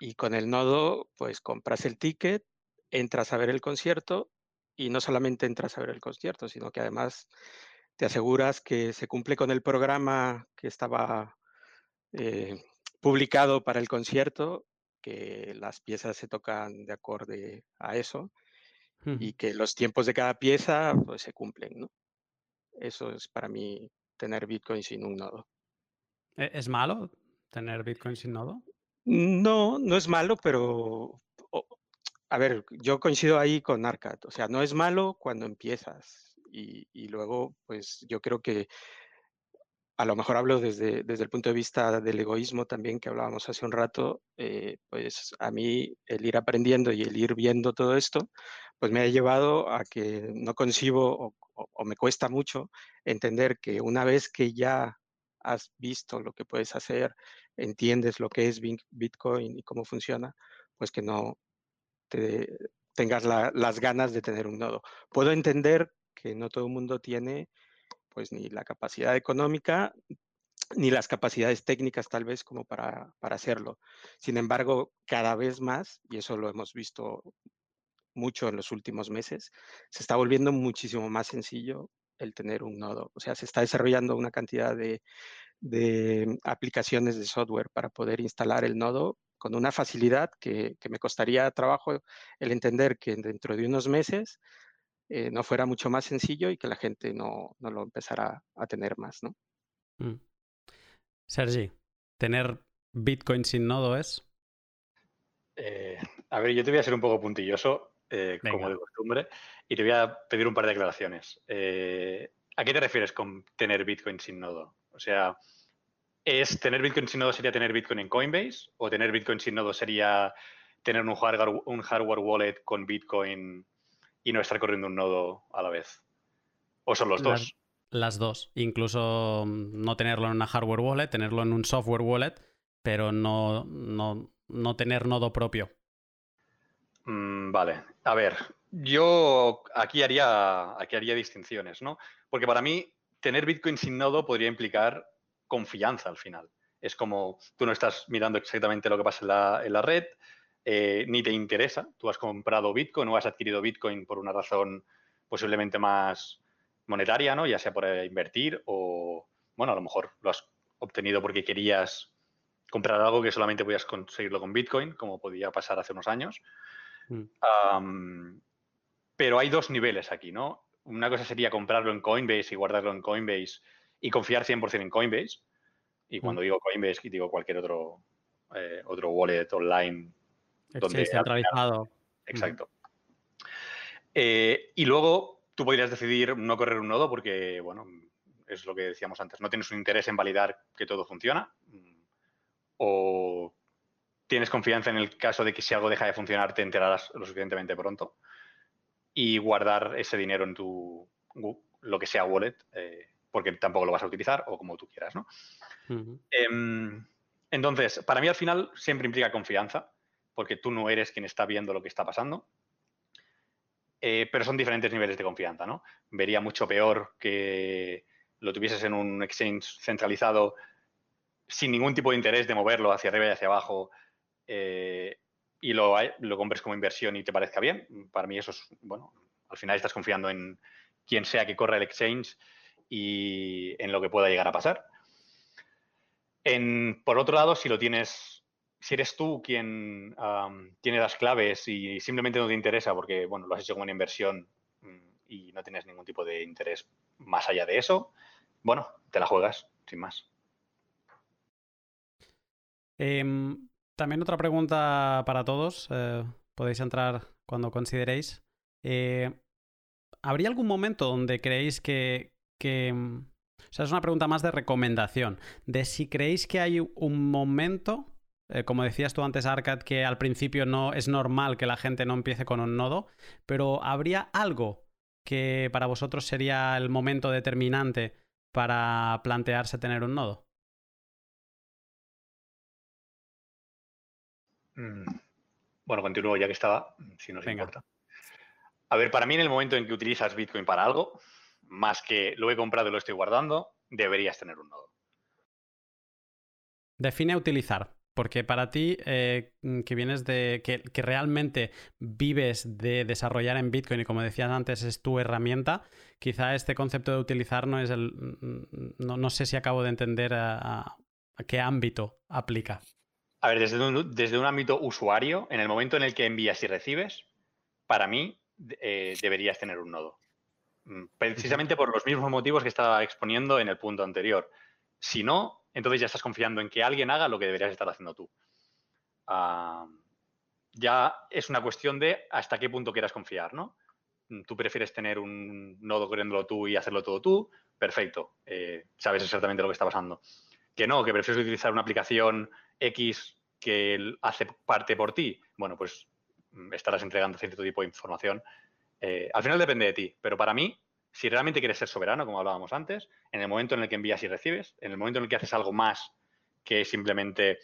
Y con el nodo, pues compras el ticket, entras a ver el concierto y no solamente entras a ver el concierto, sino que además te aseguras que se cumple con el programa que estaba eh, publicado para el concierto que las piezas se tocan de acorde a eso y que los tiempos de cada pieza pues, se cumplen, ¿no? Eso es para mí tener Bitcoin sin un nodo. ¿E-, ¿Es malo tener Bitcoin sin nodo? No, no es malo, pero a ver, yo coincido ahí con Arcad. O sea, no es malo cuando empiezas y, y luego, pues yo creo que a lo mejor hablo desde, desde el punto de vista del egoísmo también que hablábamos hace un rato, eh, pues a mí el ir aprendiendo y el ir viendo todo esto, pues me ha llevado a que no concibo o, me cuesta mucho entender que una vez que ya has visto lo que puedes hacer, entiendes lo que es Bitcoin y cómo funciona, pues que no te, tengas las ganas de tener un nodo. Puedo entender que no todo el mundo tiene pues ni la capacidad económica ni las capacidades técnicas tal vez como para, para hacerlo. Sin embargo, cada vez más, y eso lo hemos visto mucho en los últimos meses, se está volviendo muchísimo más sencillo el tener un nodo. O sea, se está desarrollando una cantidad de, de aplicaciones de software para poder instalar el nodo con una facilidad que, que, me costaría trabajo el entender que dentro de unos meses eh, no fuera mucho más sencillo y que la gente no, no lo empezara a tener más, ¿no? Mm. Sergi, ¿tener Bitcoin sin nodo es? Eh, a ver, yo te voy a ser un poco puntilloso, eh, como de costumbre, y te voy a pedir un par de aclaraciones. ¿A qué te refieres con tener Bitcoin sin nodo? O sea, ¿es tener Bitcoin sin nodo sería tener Bitcoin en Coinbase? ¿O tener Bitcoin sin nodo sería tener un hardware, un hardware wallet con Bitcoin y no estar corriendo un nodo a la vez? ¿O son los dos? Las, dos. Incluso mm, no tenerlo en una hardware wallet, tenerlo en un software wallet, pero no, no, tener nodo propio. Mm, vale. A ver, yo aquí haría, aquí haría distinciones, ¿no? Porque para mí, tener Bitcoin sin nodo podría implicar confianza al final. Es como tú no estás mirando exactamente lo que pasa en la, en la red, eh, ni te interesa. Tú has comprado Bitcoin o has adquirido Bitcoin por una razón posiblemente más monetaria, ¿no? Ya sea por invertir o, bueno, a lo mejor lo has obtenido porque querías comprar algo que solamente podías conseguirlo con Bitcoin, como podía pasar hace unos años. Mm. pero hay dos niveles aquí, ¿no? Una cosa sería comprarlo en Coinbase y guardarlo en Coinbase y confiar 100% en Coinbase. Y cuando mm. digo Coinbase, digo cualquier otro, eh, otro wallet online donde centralizado. Exacto. Eh, y luego tú podrías decidir no correr un nodo porque, bueno, es lo que decíamos antes, no tienes un interés en validar que todo funciona o tienes confianza en el caso de que si algo deja de funcionar te enterarás lo suficientemente pronto y guardar ese dinero en tu, lo que sea wallet, eh, porque tampoco lo vas a utilizar o como tú quieras, ¿no? Em, entonces, para mí al final siempre implica confianza porque tú no eres quien está viendo lo que está pasando. Eh, pero son diferentes niveles de confianza, ¿no? Vería mucho peor que lo tuvieses en un exchange centralizado sin ningún tipo de interés de moverlo hacia arriba y hacia abajo eh, y lo, lo compres como inversión y te parezca bien. Para mí eso es, bueno, al final estás confiando en quien sea que corra el exchange y en lo que pueda llegar a pasar. por otro lado, si lo tienes si eres tú quien tiene las claves y simplemente no te interesa porque, bueno, lo has hecho como una inversión mm, y no tienes ningún tipo de interés más allá de eso, bueno, te la juegas, sin más. Em, también otra pregunta para todos, eh, podéis entrar cuando consideréis. Eh, ¿Habría algún momento donde creéis que. Mm, o sea, es una pregunta más de recomendación, de si creéis que hay un momento eh, como decías tú antes, Arcad, que al principio no es normal que la gente no empiece con un nodo, pero ¿habría algo que para vosotros sería el momento determinante para plantearse tener un nodo? Bueno, continúo ya que estaba, si no importa. A ver, para mí en el momento en que utilizas Bitcoin para algo, más que lo he comprado y lo estoy guardando, deberías tener un nodo. Define utilizar. Porque para ti, eh, mm, que vienes de. Que, realmente vives de desarrollar en Bitcoin y como decías antes, es tu herramienta, quizá este concepto de utilizar no es el. Mm, mm, no, sé si acabo de entender a, qué ámbito aplica. A ver, desde un, desde un, ámbito usuario, en el momento en el que envías y recibes, para mí eh, deberías tener un nodo. Precisamente por los mismos motivos que estaba exponiendo en el punto anterior. Si no, entonces ya estás confiando en que alguien haga lo que deberías estar haciendo tú. Ah, ya es una cuestión de hasta qué punto quieras confiar, ¿no? Tú prefieres tener un nodo corriéndolo tú y hacerlo todo tú, perfecto, sabes exactamente lo que está pasando. Que no, que prefieres utilizar una aplicación X que hace parte por ti, bueno, pues mm, estarás entregando cierto tipo de información. Eh, al final depende de ti, pero para mí, si realmente quieres ser soberano, como hablábamos antes, en el momento en el que envías y recibes, en el momento en el que haces algo más que simplemente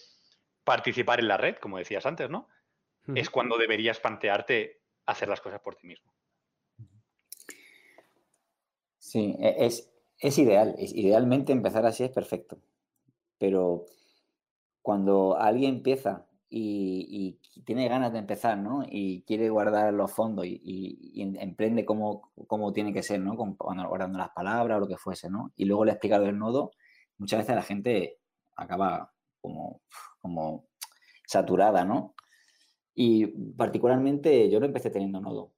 participar en la red, como decías antes, ¿no? Es cuando deberías plantearte hacer las cosas por ti mismo. Sí, e, es, es ideal. Idealmente empezar así es perfecto. Pero cuando alguien empieza y, tiene ganas de empezar, ¿no? Y quiere guardar los fondos y, emprende cómo, tiene que ser, ¿no? guardando las palabras o lo que fuese, ¿no? Y luego le he explicado el nodo, muchas veces la gente acaba como, como saturada, ¿no? Y particularmente yo lo empecé teniendo nodo,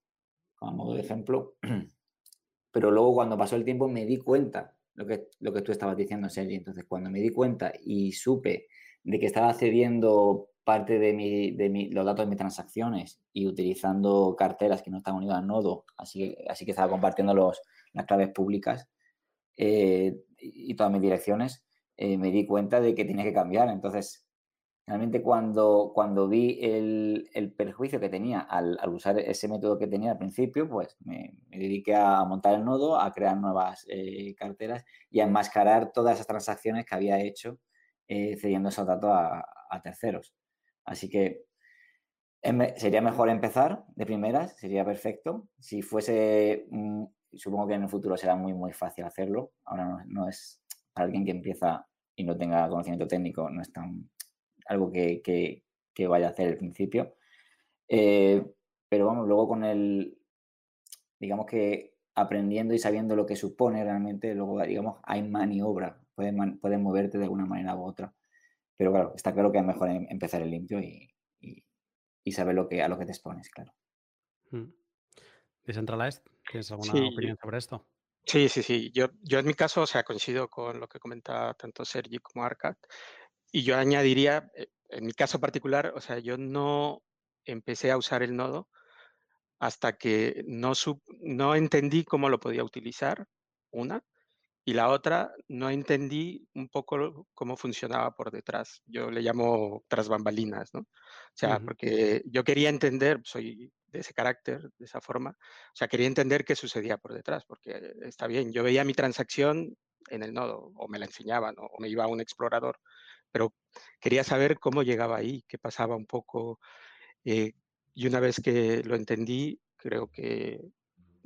como modo de ejemplo, pero luego cuando pasó el tiempo me di cuenta, lo que, lo que tú estabas diciendo, Sergi, entonces cuando me di cuenta y supe de que estaba cediendo parte de, mi, los datos de mis transacciones y utilizando carteras que no estaban unidas al nodo, así, así que estaba compartiendo los, las claves públicas eh, y todas mis direcciones, eh, me di cuenta de que tenía que cambiar. Entonces, realmente cuando, cuando vi el, perjuicio que tenía al, usar ese método que tenía al principio, pues me, dediqué a montar el nodo, a crear nuevas eh, carteras y a enmascarar todas esas transacciones que había hecho eh, cediendo esos datos a, terceros. Así que sería mejor empezar de primeras, sería perfecto. Si fuese, supongo que en el futuro será muy, muy fácil hacerlo. Ahora no, es para alguien que empieza y no tenga conocimiento técnico, no es tan algo que, vaya a hacer al principio. Eh, pero vamos, luego con el, digamos que aprendiendo y sabiendo lo que supone realmente, luego, digamos, hay maniobra puedes, moverte de alguna manera u otra. Pero claro, está claro que es mejor em, empezar el limpio y, saber lo que, a lo que te expones, claro. Mm. ¿Decentralized? ¿Tienes alguna opinión sobre esto? Sí, sí, sí. Yo, yo en mi caso, o sea, coincido con lo que comenta tanto Sergi como Arcad. Y yo añadiría, eh, en mi caso particular, o sea, yo no empecé a usar el nodo hasta que no, no entendí cómo lo podía utilizar, una, y la otra, no entendí un poco cómo funcionaba por detrás. Yo le llamo tras bambalinas, ¿no? O sea, porque yo quería entender, soy de ese carácter, de esa forma, o sea, quería entender qué sucedía por detrás, porque está bien, yo veía mi transacción en el nodo, o me la enseñaban, o me iba a un explorador, pero quería saber cómo llegaba ahí, qué pasaba un poco. Eh, y una vez que lo entendí, creo que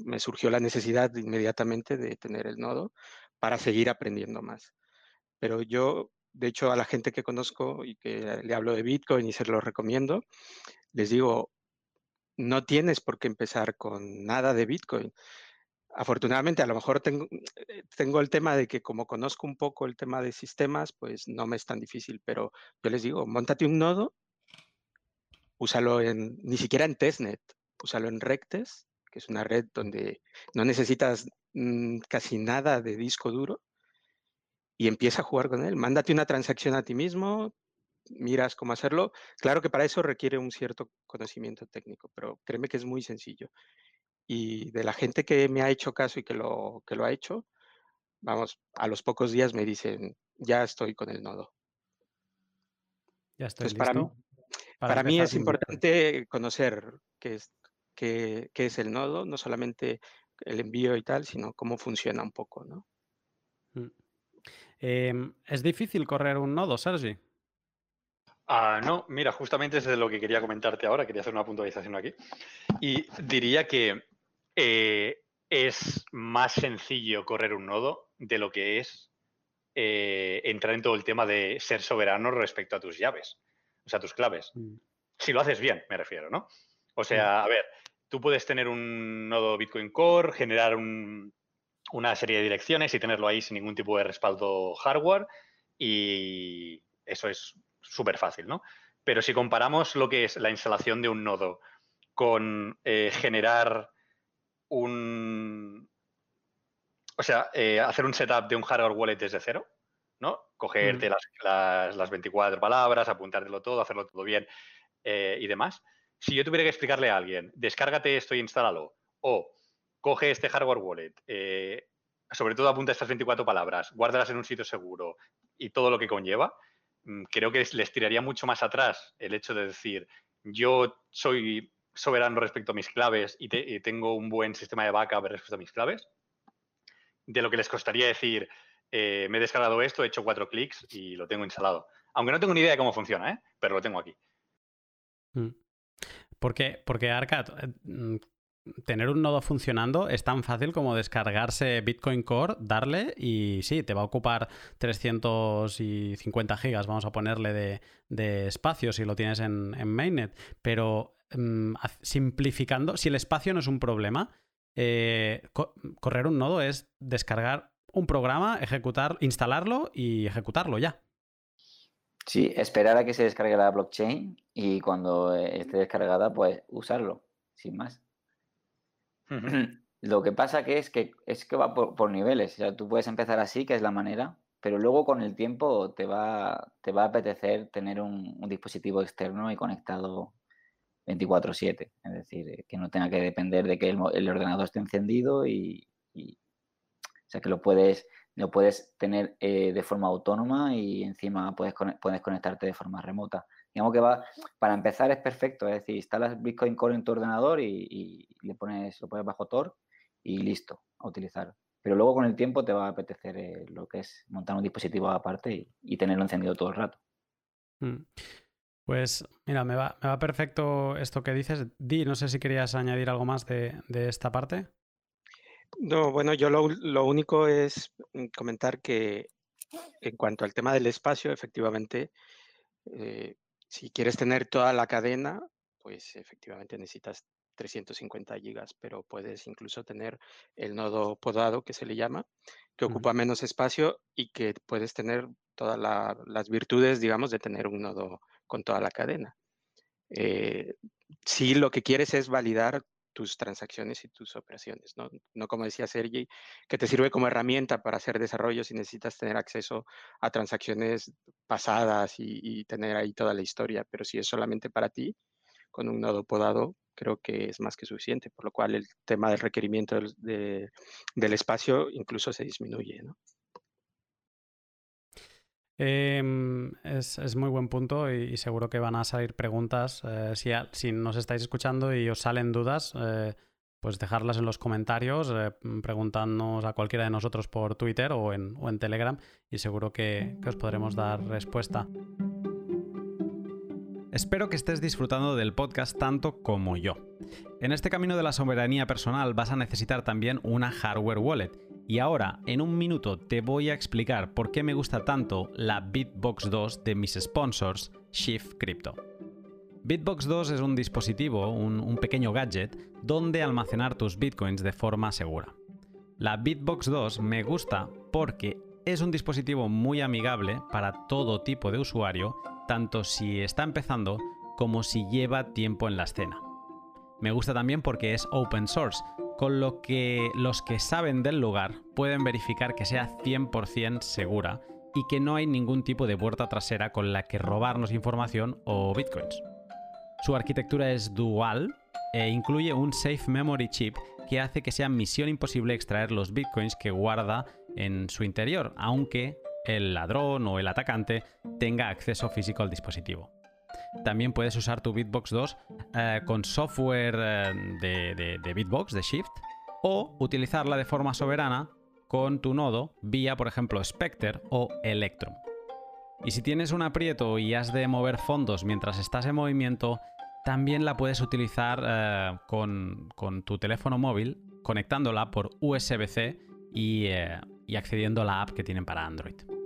me surgió la necesidad inmediatamente de tener el nodo para seguir aprendiendo más. Pero yo, de hecho, a la gente que conozco y que le hablo de Bitcoin y se lo recomiendo, les digo, no tienes por qué empezar con nada de Bitcoin. Afortunadamente, a lo mejor tengo, eh, el tema de que como conozco un poco el tema de sistemas, pues no me es tan difícil, pero yo les digo, montate un nodo, úsalo en, ni siquiera en testnet, úsalo en Rectes, que es una red donde no necesitas Mm, casi nada de disco duro y empieza a jugar con él. Mándate una transacción a ti mismo, miras cómo hacerlo. Claro que para eso requiere un cierto conocimiento técnico, pero créeme que es muy sencillo. Y de la gente que me ha hecho caso y que lo, que lo ha hecho, vamos, a los pocos días me dicen, ya estoy con el nodo. Ya estoy Para mí, para, mí es importante conocer qué es, qué, qué es el nodo, no solamente el envío y tal, sino cómo funciona un poco, ¿no? Mm. Em, ¿Es difícil correr un nodo, Sergi? Ah, no, mira, justamente es de lo que quería comentarte ahora, quería hacer una puntualización aquí. Y diría que eh, es más sencillo correr un nodo de lo que es eh, entrar en todo el tema de ser soberano respecto a tus llaves, o sea, tus claves. Mm. Si lo haces bien, me refiero, ¿no? O sea, a ver, tú puedes tener un nodo Bitcoin Core, generar una serie de direcciones y tenerlo ahí sin ningún tipo de respaldo hardware y eso es súper fácil, ¿no? Pero si comparamos lo que es la instalación de un nodo con eh, generar un... O sea, eh, hacer un setup de un hardware wallet desde cero, ¿no? Cogerte las, las, 24 palabras, apuntártelo todo, hacerlo todo bien eh, y demás si yo tuviera que explicarle a alguien, descárgate esto y instálalo, o coge este hardware wallet, eh, sobre todo apunta estas 24 palabras, guárdalas en un sitio seguro y todo lo que conlleva, mm, creo que les tiraría mucho más atrás el hecho de decir, yo soy soberano respecto a mis claves y, tengo un buen sistema de backup respecto a mis claves, de lo que les costaría decir, eh, me he descargado esto, he hecho cuatro clics y lo tengo instalado. Aunque no tengo ni idea de cómo funciona, ¿eh? pero lo tengo aquí. Mm. Porque, porque Arcad, eh, mm, tener un nodo funcionando es tan fácil como descargarse Bitcoin Core, darle y sí, te va a ocupar 350 gigas, vamos a ponerle de, espacio si lo tienes en, Mainnet, pero mm, simplificando, si el espacio no es un problema, eh, correr un nodo es descargar un programa, ejecutar, instalarlo y ejecutarlo ya. Sí, esperar a que se descargue la blockchain y cuando eh, esté descargada, pues usarlo, sin más. Lo que pasa que es que es que va por, niveles. O sea, tú puedes empezar así, que es la manera, pero luego con el tiempo te va, te va a apetecer tener un, dispositivo externo y conectado 24/7. Es decir, eh, que no tenga que depender de que el, ordenador esté encendido y, o sea, que lo puedes, lo puedes tener eh, de forma autónoma y encima puedes, puedes conectarte de forma remota. Digamos que va, para empezar es perfecto, es decir, instalas Bitcoin Core en tu ordenador y, le pones, lo pones bajo Tor y listo, a utilizar. Pero luego con el tiempo te va a apetecer eh, lo que es montar un dispositivo aparte y, tenerlo encendido todo el rato. Mm. Pues mira, me va, me va, perfecto esto que dices. Di, no sé si querías añadir algo más de, esta parte. No, bueno, yo lo, lo, único es mm, comentar que en cuanto al tema del espacio, efectivamente, eh, si quieres tener toda la cadena, pues efectivamente necesitas 350 gigas, pero puedes incluso tener el nodo podado, que se le llama, que ocupa menos espacio y que puedes tener todas las virtudes, digamos, de tener un nodo con toda la cadena. Eh, si lo que quieres es validar tus transacciones y tus operaciones, ¿no? No como decía Sergi, que te sirve como herramienta para hacer desarrollo si necesitas tener acceso a transacciones pasadas y, tener ahí toda la historia, pero si es solamente para ti, con un nodo podado, creo que es más que suficiente, por lo cual el tema del requerimiento del, espacio incluso se disminuye, ¿no? Em, es, muy buen punto y, seguro que van a salir preguntas. Eh, si, nos estáis escuchando y os salen dudas, eh, pues dejarlas en los comentarios, eh, preguntándonos a cualquiera de nosotros por Twitter o en, o en Telegram y seguro que, que os podremos dar respuesta. Espero que estés disfrutando del podcast tanto como yo. En este camino de la soberanía personal vas a necesitar también una hardware wallet y ahora, en un minuto, te voy a explicar por qué me gusta tanto la Bitbox 2 de mis sponsors, Shift Crypto. Bitbox 2 es un dispositivo, un, pequeño gadget, donde almacenar tus bitcoins de forma segura. La Bitbox 2 me gusta porque es un dispositivo muy amigable para todo tipo de usuario, tanto si está empezando como si lleva tiempo en la escena. Me gusta también porque es open source, con lo que los que saben del lugar pueden verificar que sea 100% segura y que no hay ningún tipo de puerta trasera con la que robarnos información o bitcoins. Su arquitectura es dual e incluye un Safe Memory Chip que hace que sea misión imposible extraer los bitcoins que guarda en su interior, aunque el ladrón o el atacante tenga acceso físico al dispositivo. También puedes usar tu Bitbox 2 eh, con software eh, de, Bitbox, de Shift, o utilizarla de forma soberana con tu nodo vía, por ejemplo, Spectre o Electrum. Y si tienes un aprieto y has de mover fondos mientras estás en movimiento, también la puedes utilizar eh, con, tu teléfono móvil, conectándola por USB-C y accediendo a la app que tienen para Android.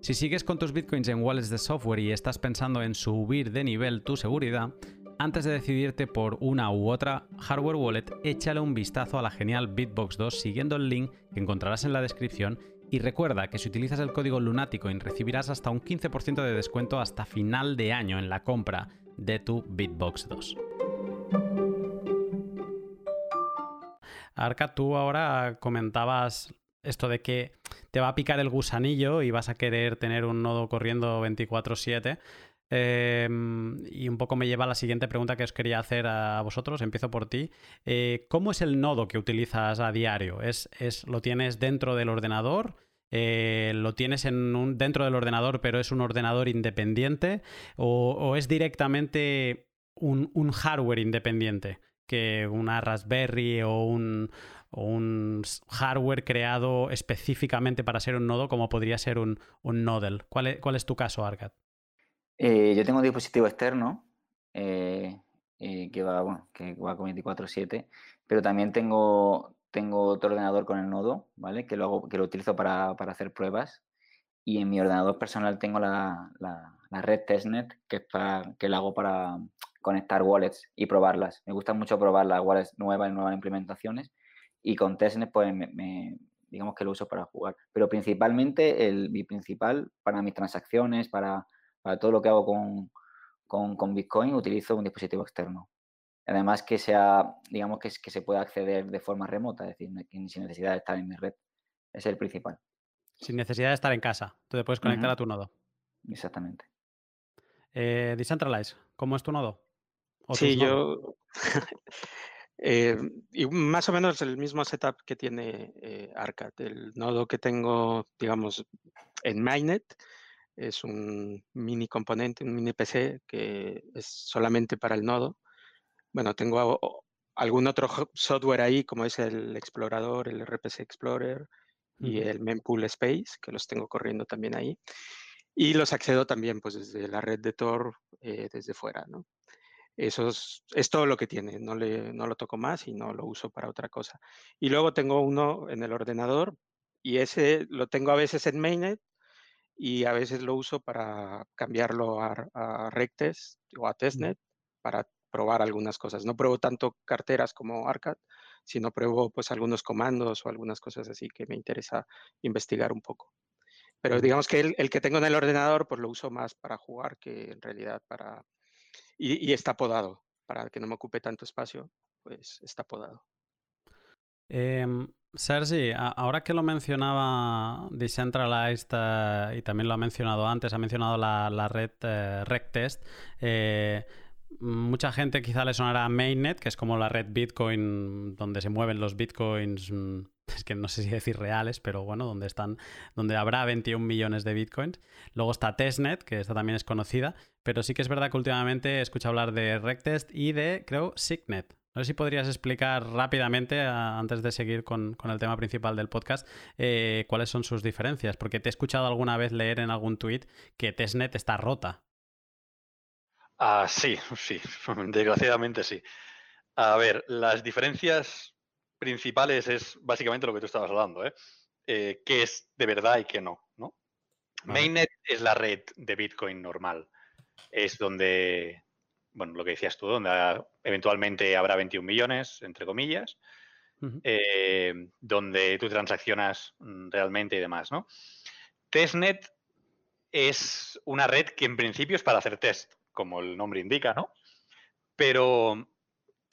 Si sigues con tus bitcoins en wallets de software y estás pensando en subir de nivel tu seguridad, antes de decidirte por una u otra hardware wallet, échale un vistazo a la genial Bitbox 2 siguiendo el link que encontrarás en la descripción y recuerda que si utilizas el código Lunaticoin recibirás hasta un 15% de descuento hasta final de año en la compra de tu Bitbox 2. Arca, tú ahora comentabas esto de que te va a picar el gusanillo y vas a querer tener un nodo corriendo 24/7. Em, y un poco me lleva a la siguiente pregunta que os quería hacer a vosotros. Empiezo por ti. Eh, ¿Cómo es el nodo que utilizas a diario? ¿Es, ¿Lo tienes dentro del ordenador? Eh, ¿Lo tienes en un, dentro del ordenador, pero es un ordenador independiente? ¿O, es directamente un, un, hardware independiente? Que una Raspberry o un, o un hardware creado específicamente para ser un nodo, como podría ser un, un Nodel. ¿Cuál es, ¿Cuál es tu caso, Arcad? Eh, yo tengo un dispositivo externo eh, eh, que, va, bueno, que va con 24/7, pero también tengo, tengo otro ordenador con el nodo, ¿vale? Que lo, hago, que lo utilizo para, para hacer pruebas. Y en mi ordenador personal tengo la, la, red testnet, que, es para, que la hago para conectar wallets y probarlas. Me gusta mucho probar las wallets nuevas y nuevas implementaciones. Y con testnet, pues me, digamos que lo uso para jugar. Pero principalmente, el, mi principal para mis transacciones, para para todo lo que hago con, Bitcoin utilizo un dispositivo externo. Además que sea, digamos que, que se pueda acceder de forma remota, es decir, sin necesidad de estar en mi red. Es el principal. Sin necesidad de estar en casa. Tú te puedes conectar a tu nodo. Exactamente. Eh, Decentralize, ¿cómo es tu nodo? sí, yo. Eh, y más o menos el mismo setup que tiene eh, Arcad. El nodo que tengo, digamos, en Mainnet es un mini componente, un mini PC que es solamente para el nodo. Bueno, tengo algún otro software ahí, como es el explorador, el RPC Explorer y el Mempool Space, que los tengo corriendo también ahí. Y los accedo también pues desde la red de Tor, eh, desde fuera, ¿no? Eso es, es, todo lo que tiene, no, le, no lo toco más y no lo uso para otra cosa. Y luego tengo uno en el ordenador y ese lo tengo a veces en mainnet y a veces lo uso para cambiarlo a, a Rectest o a Testnet para probar algunas cosas. No pruebo tanto carteras como Arcad, sino pruebo pues algunos comandos o algunas cosas así que me interesa investigar un poco. Pero digamos que el, que tengo en el ordenador pues lo uso más para jugar que en realidad para... Y, está podado, para que no me ocupe tanto espacio, pues está podado. Eh, Sergi, ahora que lo mencionaba Decentralized y también lo ha mencionado antes, ha mencionado la, red eh, Rectest, eh, mucha gente quizá le sonará Mainnet, que es como la red Bitcoin donde se mueven los Bitcoins, mm, es que no sé si decir reales, pero bueno, donde están, donde habrá 21 millones de Bitcoins. Luego está Testnet, que esta también es conocida, pero sí que es verdad que últimamente he escuchado hablar de Rectest y de, creo, Signet. No sé si podrías explicar rápidamente, antes de seguir con, el tema principal del podcast, eh, cuáles son sus diferencias, porque te he escuchado alguna vez leer en algún tuit que Testnet está rota. Ah, sí, sí, desgraciadamente sí. A ver, las diferencias principales es básicamente lo que tú estabas hablando, ¿eh? eh qué es de verdad y qué no, ¿no? Mainnet es la red de Bitcoin normal. Es donde bueno, lo que decías tú, donde eventualmente habrá 21 millones, entre comillas, eh, donde tú transaccionas mm, realmente y demás, ¿no? Testnet es una red que en principio es para hacer test, como el nombre indica, ¿no? Pero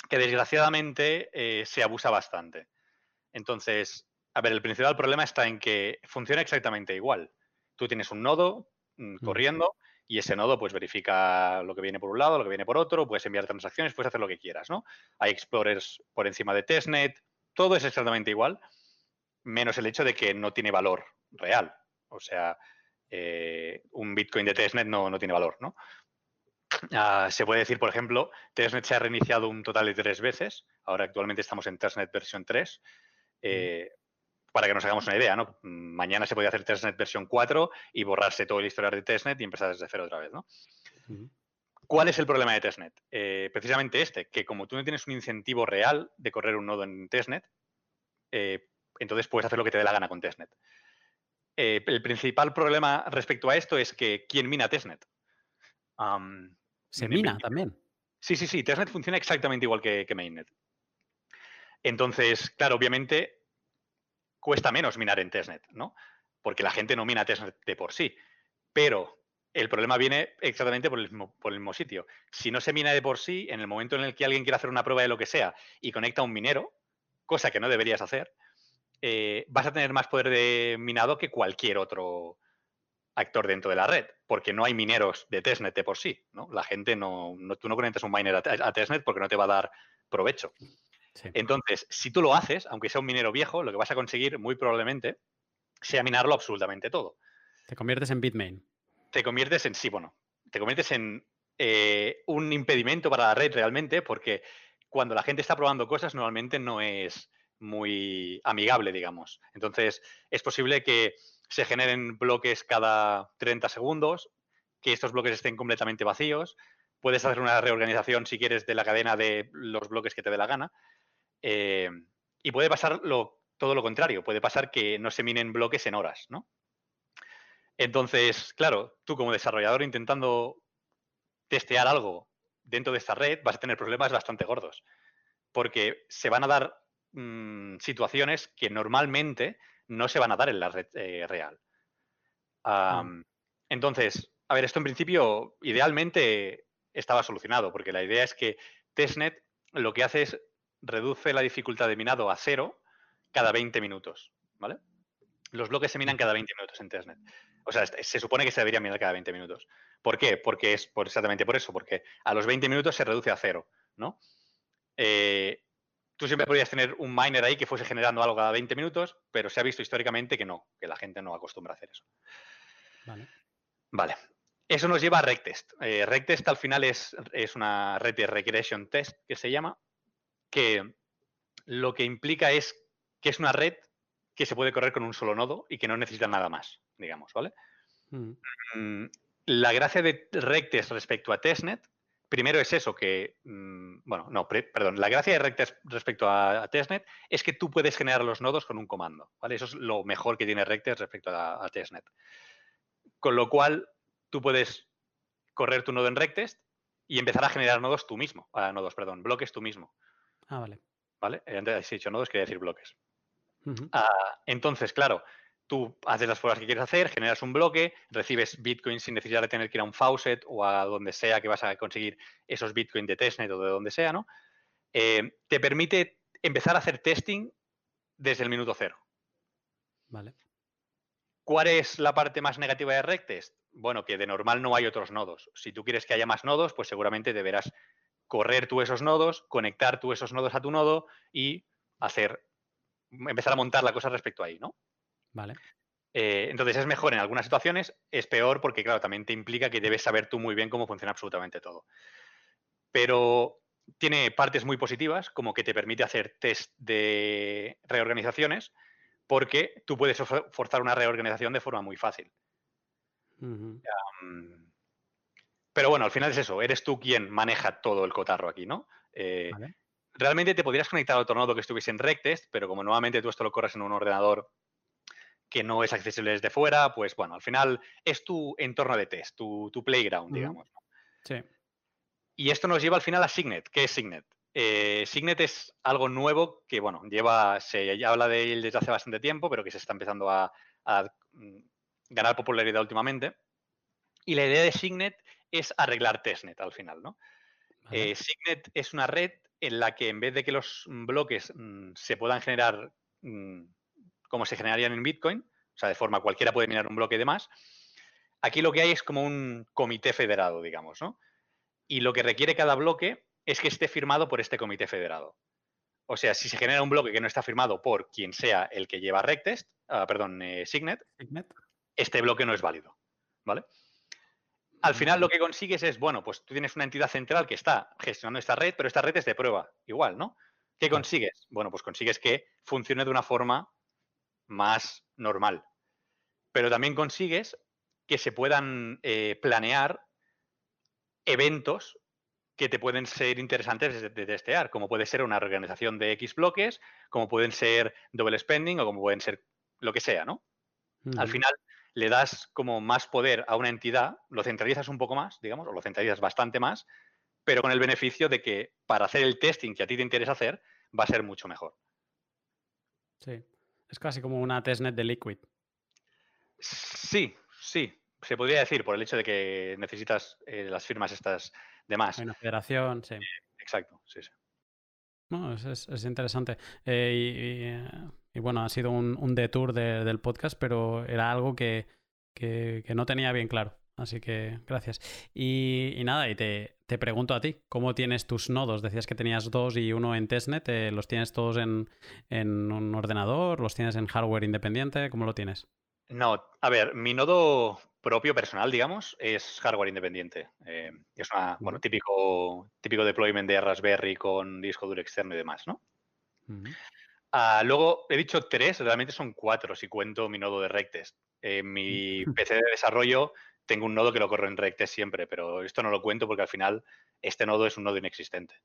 que desgraciadamente eh, se abusa bastante. Entonces, a ver, el principal problema está en que funciona exactamente igual. Tú tienes un nodo mm, corriendo y ese nodo pues verifica lo que viene por un lado, lo que viene por otro, puedes enviar transacciones, puedes hacer lo que quieras, ¿no? Hay explorers por encima de testnet, todo es exactamente igual, menos el hecho de que no tiene valor real. O sea, eh, un Bitcoin de testnet no, no tiene valor, ¿no? Ah, se puede decir, por ejemplo, testnet se ha reiniciado un total de tres veces, ahora actualmente estamos en testnet versión 3, para que nos hagamos una idea, ¿no? Mañana se puede hacer testnet versión 4 y borrarse todo el historial de testnet y empezar desde cero otra vez, ¿no? ¿Cuál es el problema de testnet? Eh, precisamente este, que como tú no tienes un incentivo real de correr un nodo en testnet, eh, entonces puedes hacer lo que te dé la gana con testnet. Eh, el principal problema respecto a esto es que ¿quién mina testnet? ¿Se mina también? Sí, sí, sí. Testnet funciona exactamente igual que, que mainnet. Entonces, claro, obviamente cuesta menos minar en testnet, ¿no? Porque la gente no mina testnet de por sí. Pero el problema viene exactamente por el, mismo, sitio. Si no se mina de por sí, en el momento en el que alguien quiere hacer una prueba de lo que sea y conecta un minero, cosa que no deberías hacer, eh, vas a tener más poder de minado que cualquier otro actor dentro de la red, porque no hay mineros de testnet de por sí, ¿no? La gente no, tú no conectas un miner a, testnet porque no te va a dar provecho. Entonces, si tú lo haces, aunque sea un minero viejo, lo que vas a conseguir muy probablemente sea minarlo absolutamente todo. Te conviertes en Bitmain. Te conviertes en, sí, bueno, te conviertes en eh, un impedimento para la red realmente, porque cuando la gente está probando cosas normalmente no es muy amigable, digamos. Entonces, es posible que se generen bloques cada 30 segundos, que estos bloques estén completamente vacíos. Puedes hacer una reorganización, si quieres, de la cadena de los bloques que te dé la gana. Eh, y puede pasar todo lo contrario. Puede pasar que no se minen bloques en horas, ¿no? Entonces, claro, tú como desarrollador intentando testear algo dentro de esta red vas a tener problemas bastante gordos. Porque se van a dar mm, situaciones que normalmente no se van a dar en la red eh, real. Entonces, a ver, esto en principio idealmente estaba solucionado, porque la idea es que testnet lo que hace es reduce la dificultad de minado a cero cada 20 minutos, ¿vale? Los bloques se minan cada 20 minutos en testnet. O sea, se supone que se debería minar cada 20 minutos. ¿Por qué? Porque es por, exactamente por eso, porque a los 20 minutos se reduce a cero, ¿no? Eh, tú siempre podrías tener un miner ahí que fuese generando algo cada 20 minutos, pero se ha visto históricamente que no, que la gente no acostumbra a hacer eso. Vale. Vale. Eso nos lleva a Rectest. Eh, Rectest al final es, es, una red de regression test que se llama, que lo que implica es que es una red que se puede correr con un solo nodo y que no necesita nada más, digamos, ¿vale? Mm. Mm, la gracia de Rectest respecto a testnet primero es eso, que, mm, bueno, no, perdón, la gracia de Rectest respecto a, testnet es que tú puedes generar los nodos con un comando, ¿vale? Eso es lo mejor que tiene Rectest respecto a, testnet. Con lo cual, tú puedes correr tu nodo en Rectest y empezar a generar nodos tú mismo, ah, nodos, perdón, bloques tú mismo. Ah, vale. ¿Vale? Antes he dicho nodos, quería decir bloques. Ah, entonces, claro, Tú haces las pruebas que quieres hacer, generas un bloque, recibes Bitcoin sin necesidad de tener que ir a un faucet o a donde sea que vas a conseguir esos Bitcoin de testnet o de donde sea, ¿no? Eh, te permite empezar a hacer testing desde el minuto cero. Vale. ¿Cuál es la parte más negativa de Rectest? Bueno, que de normal no hay otros nodos. Si tú quieres que haya más nodos, pues seguramente deberás correr tú esos nodos, conectar tú esos nodos a tu nodo y hacer, empezar a montar la cosa respecto a ahí, ¿no? Vale. Eh, entonces es mejor en algunas situaciones, es peor porque, claro, también te implica que debes saber tú muy bien cómo funciona absolutamente todo. Pero tiene partes muy positivas, como que te permite hacer test de reorganizaciones, porque tú puedes forzar una reorganización de forma muy fácil. pero bueno, al final es eso, eres tú quien maneja todo el cotarro aquí, ¿no? Eh, realmente te podrías conectar a otro nodo que estuviese en Rectest, pero como nuevamente tú esto lo corres en un ordenador que no es accesible desde fuera, pues bueno, al final es tu entorno de test, tu, playground, digamos. Sí. Y esto nos lleva al final a Signet. ¿Qué es Signet? Eh, Signet es algo nuevo que, bueno, lleva, se habla de él desde hace bastante tiempo, pero que se está empezando a, mm, ganar popularidad últimamente. Y la idea de Signet es arreglar testnet al final, ¿no? Eh, Signet es una red en la que en vez de que los bloques mm, se puedan generar mm, como se generarían en Bitcoin, o sea, de forma cualquiera puede minar un bloque de más. Aquí lo que hay es como un comité federado, digamos, ¿no? Y lo que requiere cada bloque es que esté firmado por este comité federado. O sea, si se genera un bloque que no está firmado por quien sea el que lleva Rectest, ah, perdón, eh, Signet, este bloque no es válido, ¿vale? Al final lo que consigues es, bueno, pues tú tienes una entidad central que está gestionando esta red, pero esta red es de prueba, igual, ¿no? ¿Qué consigues? Bueno, pues consigues que funcione de una forma más normal. Pero también consigues que se puedan eh, planear eventos que te pueden ser interesantes de, testear, como puede ser una organización de X bloques, como pueden ser double spending o como pueden ser lo que sea, ¿no? Al final le das como más poder a una entidad, lo centralizas un poco más, digamos, o lo centralizas bastante más, pero con el beneficio de que para hacer el testing que a ti te interesa hacer va a ser mucho mejor. Sí. Es casi como una testnet de Liquid. Sí, sí. Se podría decir por el hecho de que necesitas eh, las firmas estas de más. Una federación, sí. exacto, sí, sí. No, es, interesante. Eh, y, bueno, ha sido un, detour del podcast, pero era algo que, que, no tenía bien claro. Así que gracias. Y, nada, y te, pregunto a ti, ¿cómo tienes tus nodos? Decías que tenías dos y uno en testnet. Eh, ¿Los tienes todos en, un ordenador? ¿Los tienes en hardware independiente? ¿Cómo lo tienes? No, a ver, mi nodo propio, personal, digamos, es hardware independiente. Eh, es una, bueno, típico, típico deployment de Raspberry con disco duro externo y demás, ¿no? Ah, luego he dicho tres, realmente son cuatro si cuento mi nodo de Rectest. En mi PC de desarrollo tengo un nodo que lo corro en Rectest siempre, pero esto no lo cuento porque al final este nodo es un nodo inexistente.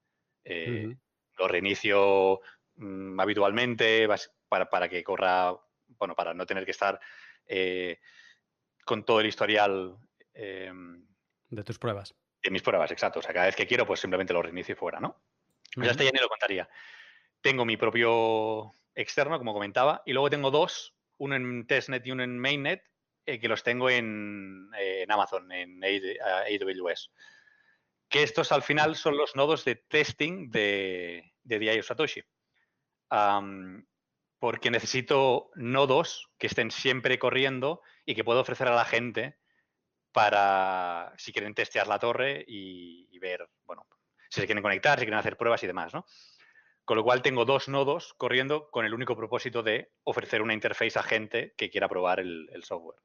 Eh, lo reinicio mm, habitualmente para, que corra, bueno, para no tener que estar eh, con todo el historial. Em, de tus pruebas. De mis pruebas, exacto. O sea, cada vez que quiero, pues simplemente lo reinicio fuera, ¿no? Ya está, ya ni lo contaría tengo mi propio externo, como comentaba, y luego tengo dos, uno en testnet y uno en mainnet, eh, que los tengo en, Amazon, en AWS. Que estos al final son los nodos de testing de, de DI Satoshi. porque necesito nodos que estén siempre corriendo y que puedo ofrecer a la gente para si quieren testear la torre y, y ver, bueno, si se quieren conectar, si quieren hacer pruebas y demás, ¿no? Con lo cual tengo dos nodos corriendo con el único propósito de ofrecer una interface a gente que quiera probar el, software.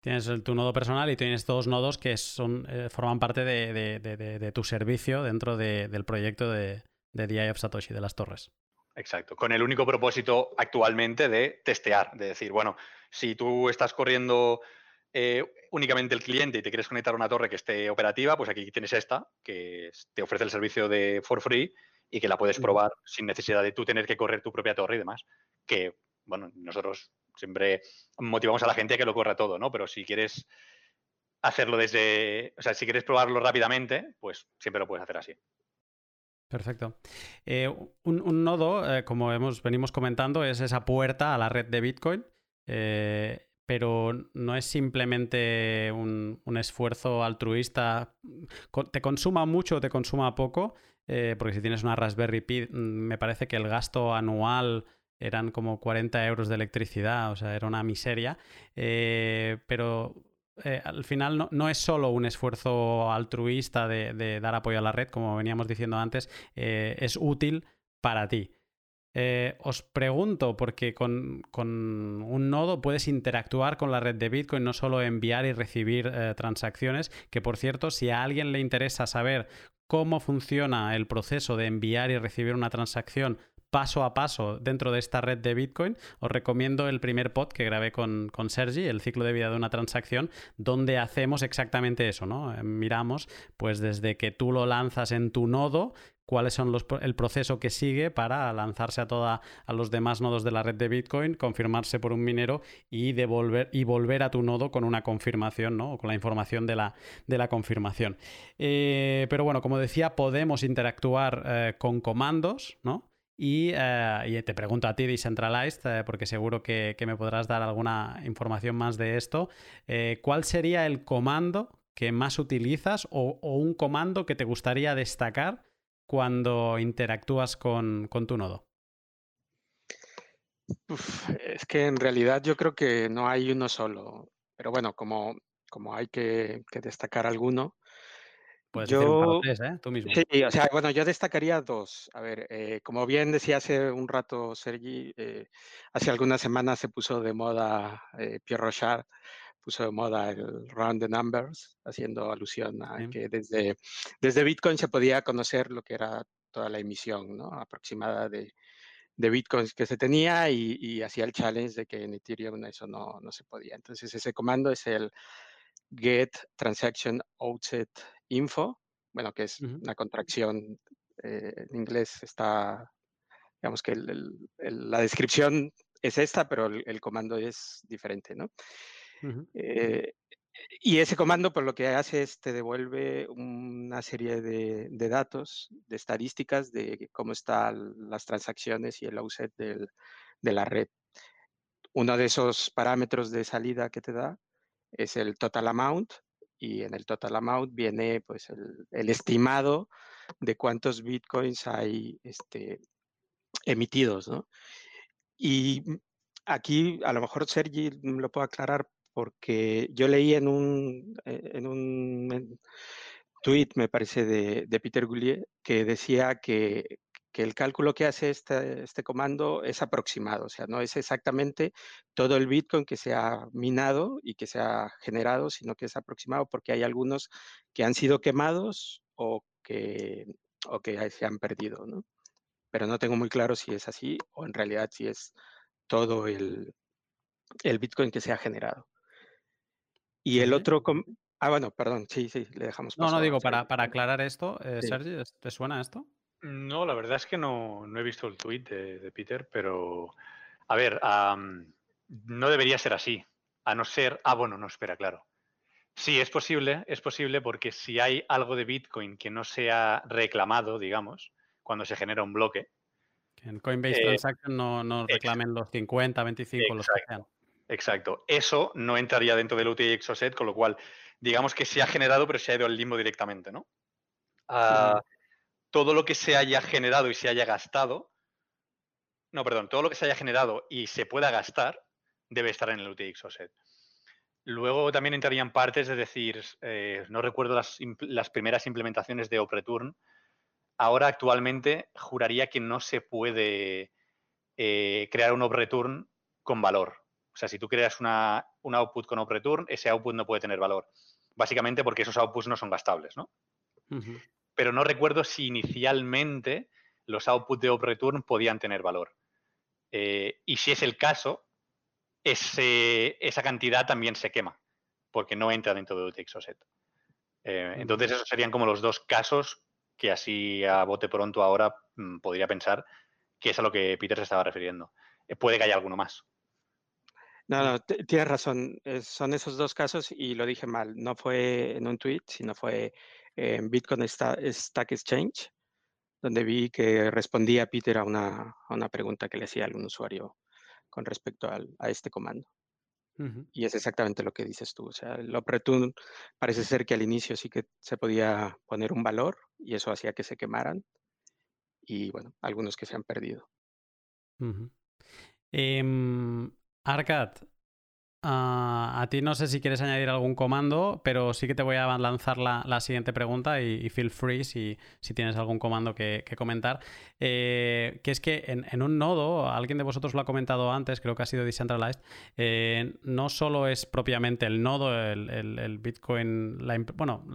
Tienes tu nodo personal y tienes dos nodos que son, eh, forman parte de, tu servicio dentro del proyecto de, DI of Satoshi, de las torres. Exacto, con el único propósito actualmente de testear, de decir, bueno, si tú estás corriendo eh, únicamente el cliente y te quieres conectar a una torre que esté operativa, pues aquí tienes esta, que te ofrece el servicio de for free y que la puedes probar sin necesidad de tú tener que correr tu propia torre y demás. Que, bueno, nosotros siempre motivamos a la gente a que lo corra todo, ¿no? Pero si quieres hacerlo desde, o sea, si quieres probarlo rápidamente, pues siempre lo puedes hacer así. Perfecto. Eh, un, nodo, eh, como hemos, venimos comentando, es esa puerta a la red de Bitcoin. Eh, pero no es simplemente un, un, esfuerzo altruista. Te consuma mucho o te consuma poco. Eh, porque si tienes una Raspberry Pi, mm, me parece que el gasto anual eran como 40 euros de electricidad, o sea, era una miseria. Eh, pero eh, al final no, es solo un esfuerzo altruista de, dar apoyo a la red, como veníamos diciendo antes, es útil para ti. os pregunto, porque con, un nodo puedes interactuar con la red de Bitcoin, no solo enviar y recibir transacciones, que por cierto, si a alguien le interesa saber cómo funciona el proceso de enviar y recibir una transacción paso a paso dentro de esta red de Bitcoin, os recomiendo el primer pod que grabé con, con, Sergi, el ciclo de vida de una transacción, donde hacemos exactamente eso, ¿no? Miramos, pues desde que tú lo lanzas en tu nodo, cuáles son los, el proceso que sigue para lanzarse a toda a los demás nodos de la red de Bitcoin, confirmarse por un minero y devolver y volver a tu nodo con una confirmación, ¿no? O con la información de la, de la confirmación. Eh, pero bueno, como decía, podemos interactuar eh, con comandos, ¿no? Y, eh, te pregunto a ti, Decentralized, porque seguro que, me podrás dar alguna información más de esto. ¿Cuál sería el comando que más utilizas o, o un comando que te gustaría destacar cuando interactúas con, tu nodo? es que en realidad yo creo que no hay uno solo, pero bueno, como, como hay que, destacar alguno. Puedes yo, decir ¿eh? Tú mismo. Sí, o sea, bueno, yo destacaría dos. A ver, eh, como bien decía hace un rato Sergi, eh, hace algunas semanas se puso de moda Pierre Rochard puso de moda el round the numbers, haciendo alusión a que desde, desde Bitcoin se podía conocer lo que era toda la emisión ¿no? aproximada de, de bitcoins que se tenía y, hacía el challenge de que en Ethereum eso no, no, se podía. Entonces ese comando es el get transaction outset info, bueno, que es una contracción, eh, en inglés está, digamos que la descripción es esta, pero el, el, comando es diferente, ¿no? Eh, y ese comando, por lo que hace es te devuelve una serie de, datos, de estadísticas de cómo están las transacciones y el offset de la red. Uno de esos parámetros de salida que te da es el total amount y en el total amount viene pues el, estimado de cuántos bitcoins hay este, emitidos, ¿no? Y aquí a lo mejor Sergi lo puedo aclarar porque yo leí en un, eh, en un tweet, me parece, de, de Peter Goulier, que decía que, que el cálculo que hace este, este, comando es aproximado, o sea, no es exactamente todo el Bitcoin que se ha minado y que se ha generado, sino que es aproximado porque hay algunos que han sido quemados o que, o que se han perdido, ¿no? Pero no tengo muy claro si es así o en realidad si es todo el, el Bitcoin que se ha generado. Y el otro... Ah, bueno, perdón, sí, sí, le dejamos. No, no digo, para, para aclarar esto, eh, Sergi, ¿te suena esto? No, la verdad es que no, he visto el tweet de, Peter, pero a ver, no debería ser así, a no ser, ah, bueno, no, espera, claro. Sí, es posible, es posible porque si hay algo de Bitcoin que no sea reclamado, digamos, cuando se genera un bloque. en Coinbase eh, Transaction no, reclamen los 50, 25, los que sean. Exacto. Eso no entraría dentro del UTXO set, con lo cual, digamos que se ha generado, pero se ha ido al limbo directamente, ¿no? Ah, todo lo que se haya generado y se haya gastado, no, perdón, todo lo que se haya generado y se pueda gastar debe estar en el UTXO set. Luego también entrarían partes, es decir, eh, no recuerdo las, primeras implementaciones de OpReturn. Ahora actualmente juraría que no se puede eh, crear un OpReturn con valor. O sea, si tú creas una, un output con OpReturn, ese output no puede tener valor. Básicamente porque esos outputs no son gastables, ¿no? pero no recuerdo si inicialmente los outputs de OpReturn podían tener valor. Eh, y si es el caso, esa cantidad también se quema, porque no entra dentro de UTXOSET. Eh, entonces, esos serían como los dos casos que así a bote pronto ahora mm, podría pensar que es a lo que Peter se estaba refiriendo. Eh, puede que haya alguno más. No, no, tienes razón. son esos dos casos y lo dije mal. No fue en un tweet, sino fue en Bitcoin Stack Exchange, donde vi que respondía Peter a una, pregunta que le hacía algún usuario con respecto a este comando. Y es exactamente lo que dices tú. O sea, el OpReturn parece ser que al inicio sí que se podía poner un valor y eso hacía que se quemaran. Y bueno, algunos que se han perdido. Arcad, Ah, a ti no sé si quieres añadir algún comando, pero sí que te voy a lanzar la, siguiente pregunta y, feel free si, tienes algún comando que, comentar. Eh, que es que en, un nodo, alguien de vosotros lo ha comentado antes, creo que ha sido Decentralized, eh, no solo es propiamente el nodo, el, Bitcoin, la, bueno,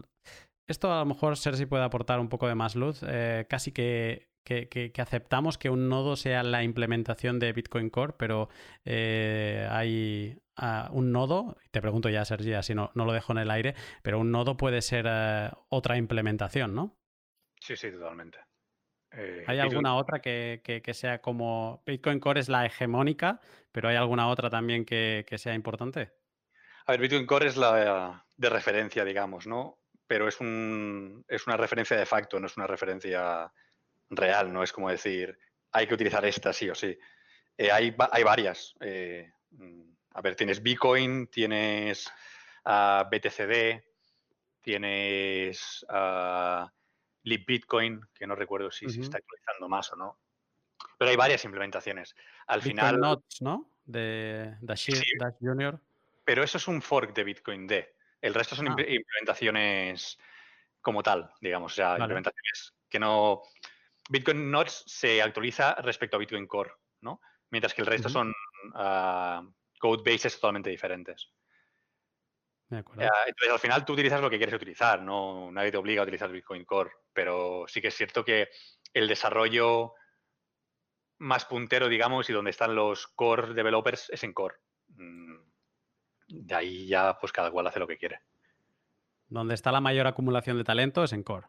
esto a lo mejor Sergi puede aportar un poco de más luz, eh, casi que que, aceptamos que un nodo sea la implementación de Bitcoin Core, pero eh, hay ah, un nodo, te pregunto ya, Sergi, así no, no lo dejo en el aire, pero un nodo puede ser eh, otra implementación, ¿no? Sí, sí, totalmente. Eh, ¿Hay alguna otra que, sea como Bitcoin Core es la hegemónica, pero hay alguna otra también que, sea importante? A ver, Bitcoin Core es la de referencia, digamos, ¿no? Pero es, un, es una referencia de facto, no es una referencia real, no es como decir, hay que utilizar esta sí o sí. Eh, hay, hay, varias. Eh, mm, a ver, tienes Bitcoin, tienes uh, ah, BTCD, tienes uh, Bitcoin, que no recuerdo si se está actualizando más o no. Pero hay varias implementaciones. Al final. Notes, ¿no? De Dash, Junior. Pero eso es un fork de Bitcoin D. El resto son ah. implementaciones como tal, digamos. O sea, implementaciones que no. Bitcoin Nodes se actualiza respecto a Bitcoin Core, ¿no? Mientras que el resto son uh, code bases totalmente diferentes. entonces, al final tú utilizas lo que quieres utilizar, no nadie te obliga a utilizar Bitcoin Core, pero sí que es cierto que el desarrollo más puntero, digamos, y donde están los core developers es en core. Mm, de ahí ya, pues cada cual hace lo que quiere. Donde está la mayor acumulación de talento es en core.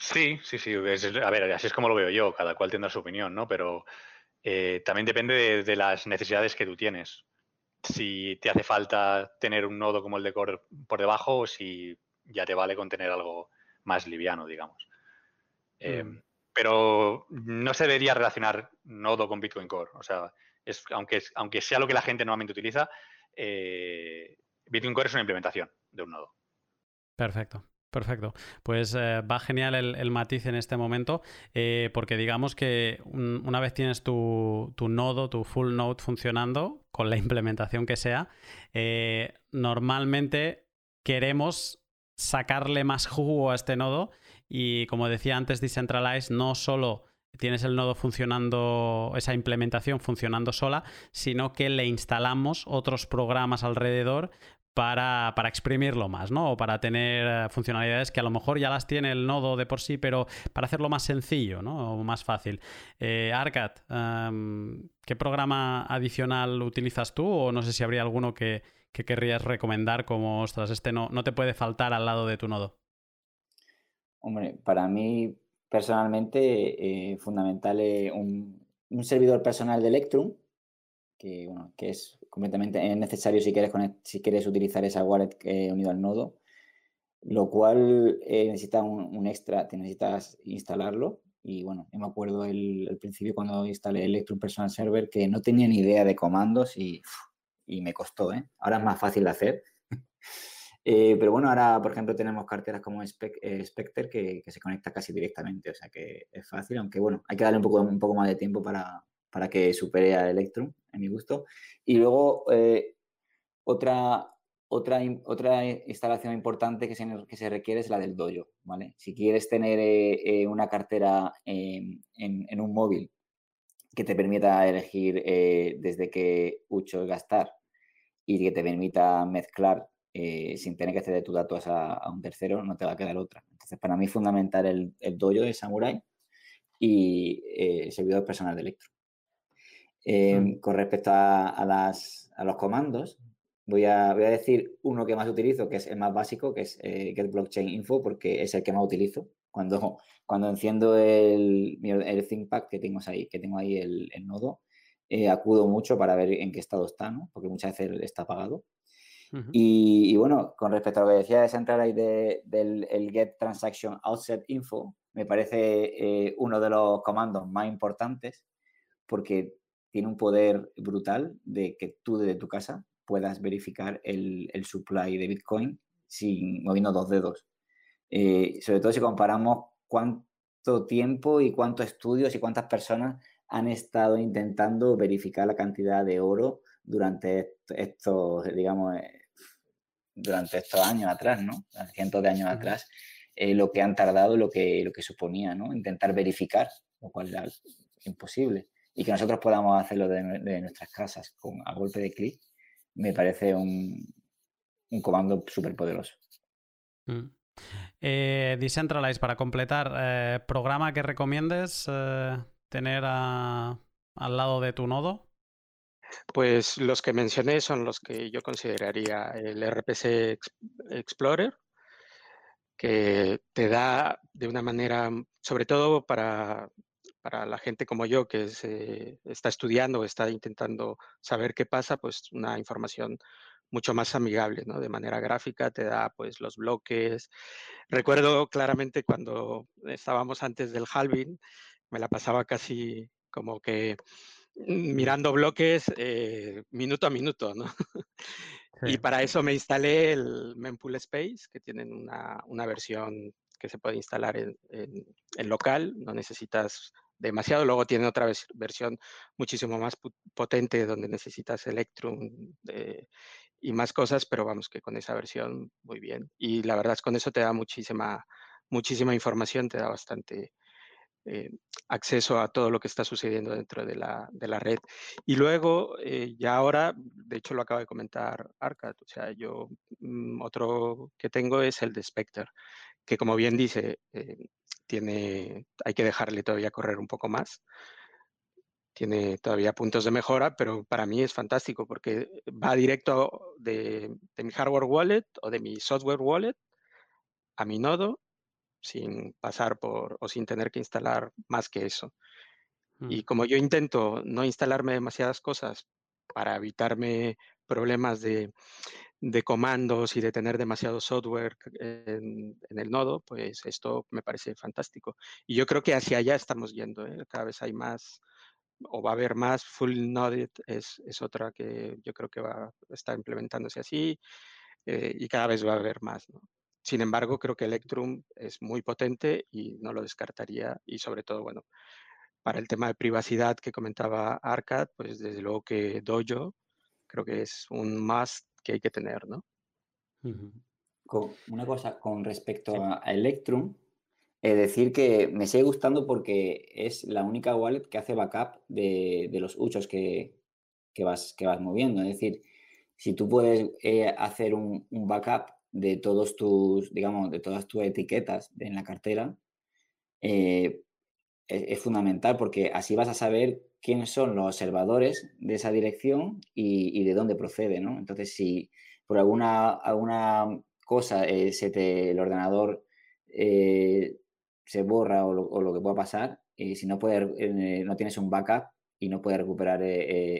Sí, sí, sí. a ver, así es como lo veo yo. Cada cual tendrá su opinión, ¿no? Pero eh, también depende de, las necesidades que tú tienes. Si te hace falta tener un nodo como el de Core por debajo o si ya te vale con tener algo más liviano, digamos. Eh, mm. Pero no se debería relacionar nodo con Bitcoin Core. O sea, es, aunque, aunque sea lo que la gente normalmente utiliza, eh, Bitcoin Core es una implementación de un nodo. Perfecto. Perfecto. Pues eh, va genial el, matiz en este momento, eh, porque digamos que una vez tienes tu, nodo, tu full node funcionando, con la implementación que sea, eh, normalmente queremos sacarle más jugo a este nodo y como decía antes, Decentralize no solo tienes el nodo funcionando, esa implementación funcionando sola, sino que le instalamos otros programas alrededor para, exprimirlo más, ¿no? O para tener eh, funcionalidades que a lo mejor ya las tiene el nodo de por sí, pero para hacerlo más sencillo, ¿no? O más fácil. Eh, Arcad, em, ¿qué programa adicional utilizas tú? O no sé si habría alguno que, querrías recomendar como, ostras, este no, no te puede faltar al lado de tu nodo. Hombre, para mí personalmente eh, fundamental es un, un servidor personal de Electrum, que, bueno, que es completamente necesario si quieres, si quieres utilizar esa wallet eh, unido al nodo, lo cual eh, necesita un, extra, te necesitas instalarlo. Y bueno, yo me acuerdo el, al principio cuando instalé Electrum Personal Server que no tenía ni idea de comandos y, y me costó. ¿eh? Ahora es más fácil de hacer. Eh, pero bueno, ahora, por ejemplo, tenemos carteras como Spectre que, que, se conecta casi directamente, o sea que es fácil, aunque bueno, hay que darle un poco, un poco más de tiempo para, para que supere a Electrum, en mi gusto. Y luego, eh, otra, otra, otra instalación importante que se, que se requiere es la del dojo, ¿vale? Si quieres tener eh, eh, una cartera en, en, un móvil que te permita elegir desde qué ucho gastar y que te permita mezclar sin tener que ceder tus datos a, un tercero, no te va a quedar otra. Entonces, para mí es fundamental el, el dojo de Samurai y el servidor personal de Electrum. Em, con respecto a, las, a, los comandos, voy a, voy a, decir uno que más utilizo, que es el más básico, que es eh, Get Blockchain Info, porque es el que más utilizo. Cuando, cuando enciendo el, el ThinkPad que tengo ahí, que tengo ahí el, nodo, eh, acudo mucho para ver en qué estado está, ¿no? porque muchas veces está apagado. y, bueno, con respecto a lo que decía de Centralize del el Get Transaction Outset Info, me parece eh, uno de los comandos más importantes porque tiene un poder brutal de que tú desde tu casa puedas verificar el, supply de Bitcoin sin moviendo dos dedos. Eh, sobre todo si comparamos cuánto tiempo y cuántos estudios y cuántas personas han estado intentando verificar la cantidad de oro durante estos, digamos, eh, durante estos años atrás, ¿no? Cientos de años atrás, eh, lo que han tardado, lo que, lo que suponía, ¿no? Intentar verificar, lo cual era imposible y que nosotros podamos hacerlo de, nuestras casas con, a golpe de clic, me parece un, comando súper poderoso. Mm. Eh, Decentralize, para completar, eh, ¿programa que recomiendes eh, tener al lado de tu nodo? Pues los que mencioné son los que yo consideraría el RPC Explorer, que te da de una manera, sobre todo para para la gente como yo que está estudiando, está intentando saber qué pasa, pues una información mucho más amigable, ¿no? De manera gráfica te da pues los bloques. Recuerdo claramente cuando estábamos antes del halving, me la pasaba casi como que mirando bloques eh, minuto a minuto, ¿no? Y para eso me instalé el Mempool Space, que tienen una, una versión que se puede instalar en, en, local, no necesitas demasiado. Luego tiene otra versión muchísimo más potente donde necesitas Electrum eh, y más cosas, pero vamos que con esa versión muy bien. Y la verdad es con eso te da muchísima, muchísima información, te da bastante eh, acceso a todo lo que está sucediendo dentro de la, de la red. Y luego, eh, ya ahora, de hecho lo acaba de comentar Arcad, o sea, yo mm, otro que tengo es el de Spectre, que como bien dice, tiene, hay que dejarle todavía correr un poco más. Tiene todavía puntos de mejora, pero para mí es fantástico porque va directo de, mi hardware wallet o de mi software wallet a mi nodo sin pasar por o sin tener que instalar más que eso. Y mm. como yo intento no instalarme demasiadas cosas para evitarme problemas de, comandos y de tener demasiado software en, el nodo, pues esto me parece fantástico. Y yo creo que hacia allá estamos yendo. ¿eh? Cada vez hay más o va a haber más. Full Noded es, es otra que yo creo que va a estar implementándose así eh, y cada vez va a haber más. Sin embargo, creo que Electrum es muy potente y no lo descartaría. Y sobre todo, bueno, para el tema de privacidad que comentaba Arcad, pues desde luego que Dojo creo que es un más que hay que tener, ¿no? una cosa con respecto a Electrum, es decir que me sigue gustando porque es la única wallet que hace backup de, los uchos que, vas, que vas moviendo. Es decir, si tú puedes eh, hacer un, backup de todos tus, digamos, de todas tus etiquetas en la cartera, eh, es, fundamental porque así vas a saber quiénes son los observadores de esa dirección y, de dónde procede, ¿no? Entonces, si por alguna, alguna cosa eh, se te, el ordenador eh, se borra o lo, que pueda pasar, y si no, puede, no tienes un backup y no puedes recuperar,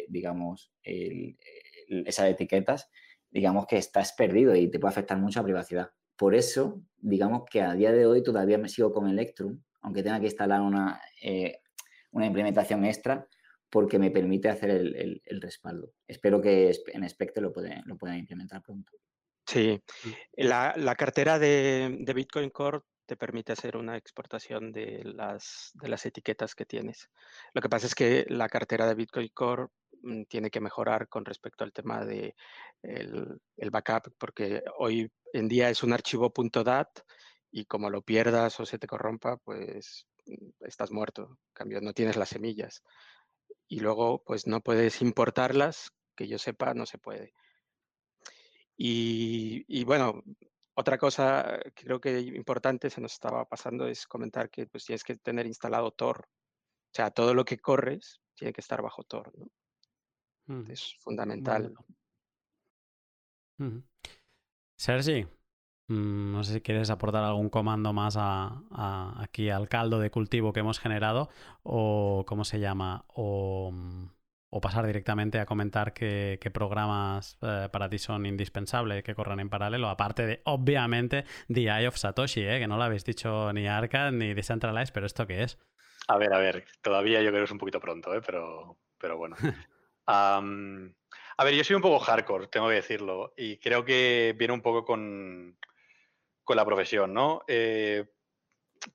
digamos, esas etiquetas, digamos que estás perdido y te puede afectar mucho privacidad. Por eso, digamos que a día de hoy todavía me sigo con Electrum, aunque tenga que instalar una, eh, una implementación extra, porque me permite hacer el, respaldo. Espero que en Spectre lo, pueden, lo puedan implementar pronto. Sí, mm. la, cartera de, Bitcoin Core te permite hacer una exportación de las, de las etiquetas que tienes. Lo que pasa es que la cartera de Bitcoin Core mm, tiene que mejorar con respecto al tema de el, el, backup, porque hoy en día es un archivo .dat y como lo pierdas o se te corrompa, pues mm, estás muerto. En cambio, no tienes las semillas. Y luego, pues no puedes importarlas, que yo sepa, no se puede. Y, bueno, otra cosa que creo que importante se nos estaba pasando es comentar que pues tienes que tener instalado Tor. O sea, todo lo que corres tiene que estar bajo Tor, ¿no? Mm, es fundamental. Sergi, Mm, no sé si quieres aportar algún comando más aquí al caldo de cultivo que hemos generado o cómo se llama o, pasar directamente a comentar qué, programas eh, para ti son indispensables que corran en paralelo, aparte de obviamente The Eye of Satoshi, eh, que no lo habéis dicho ni Arcad ni Decentralized, pero ¿esto qué es? A ver, a ver, todavía yo creo que es un poquito pronto, eh, pero, pero bueno. a ver, yo soy un poco hardcore, tengo que decirlo, y creo que viene un poco con, con la profesión, ¿no? Eh,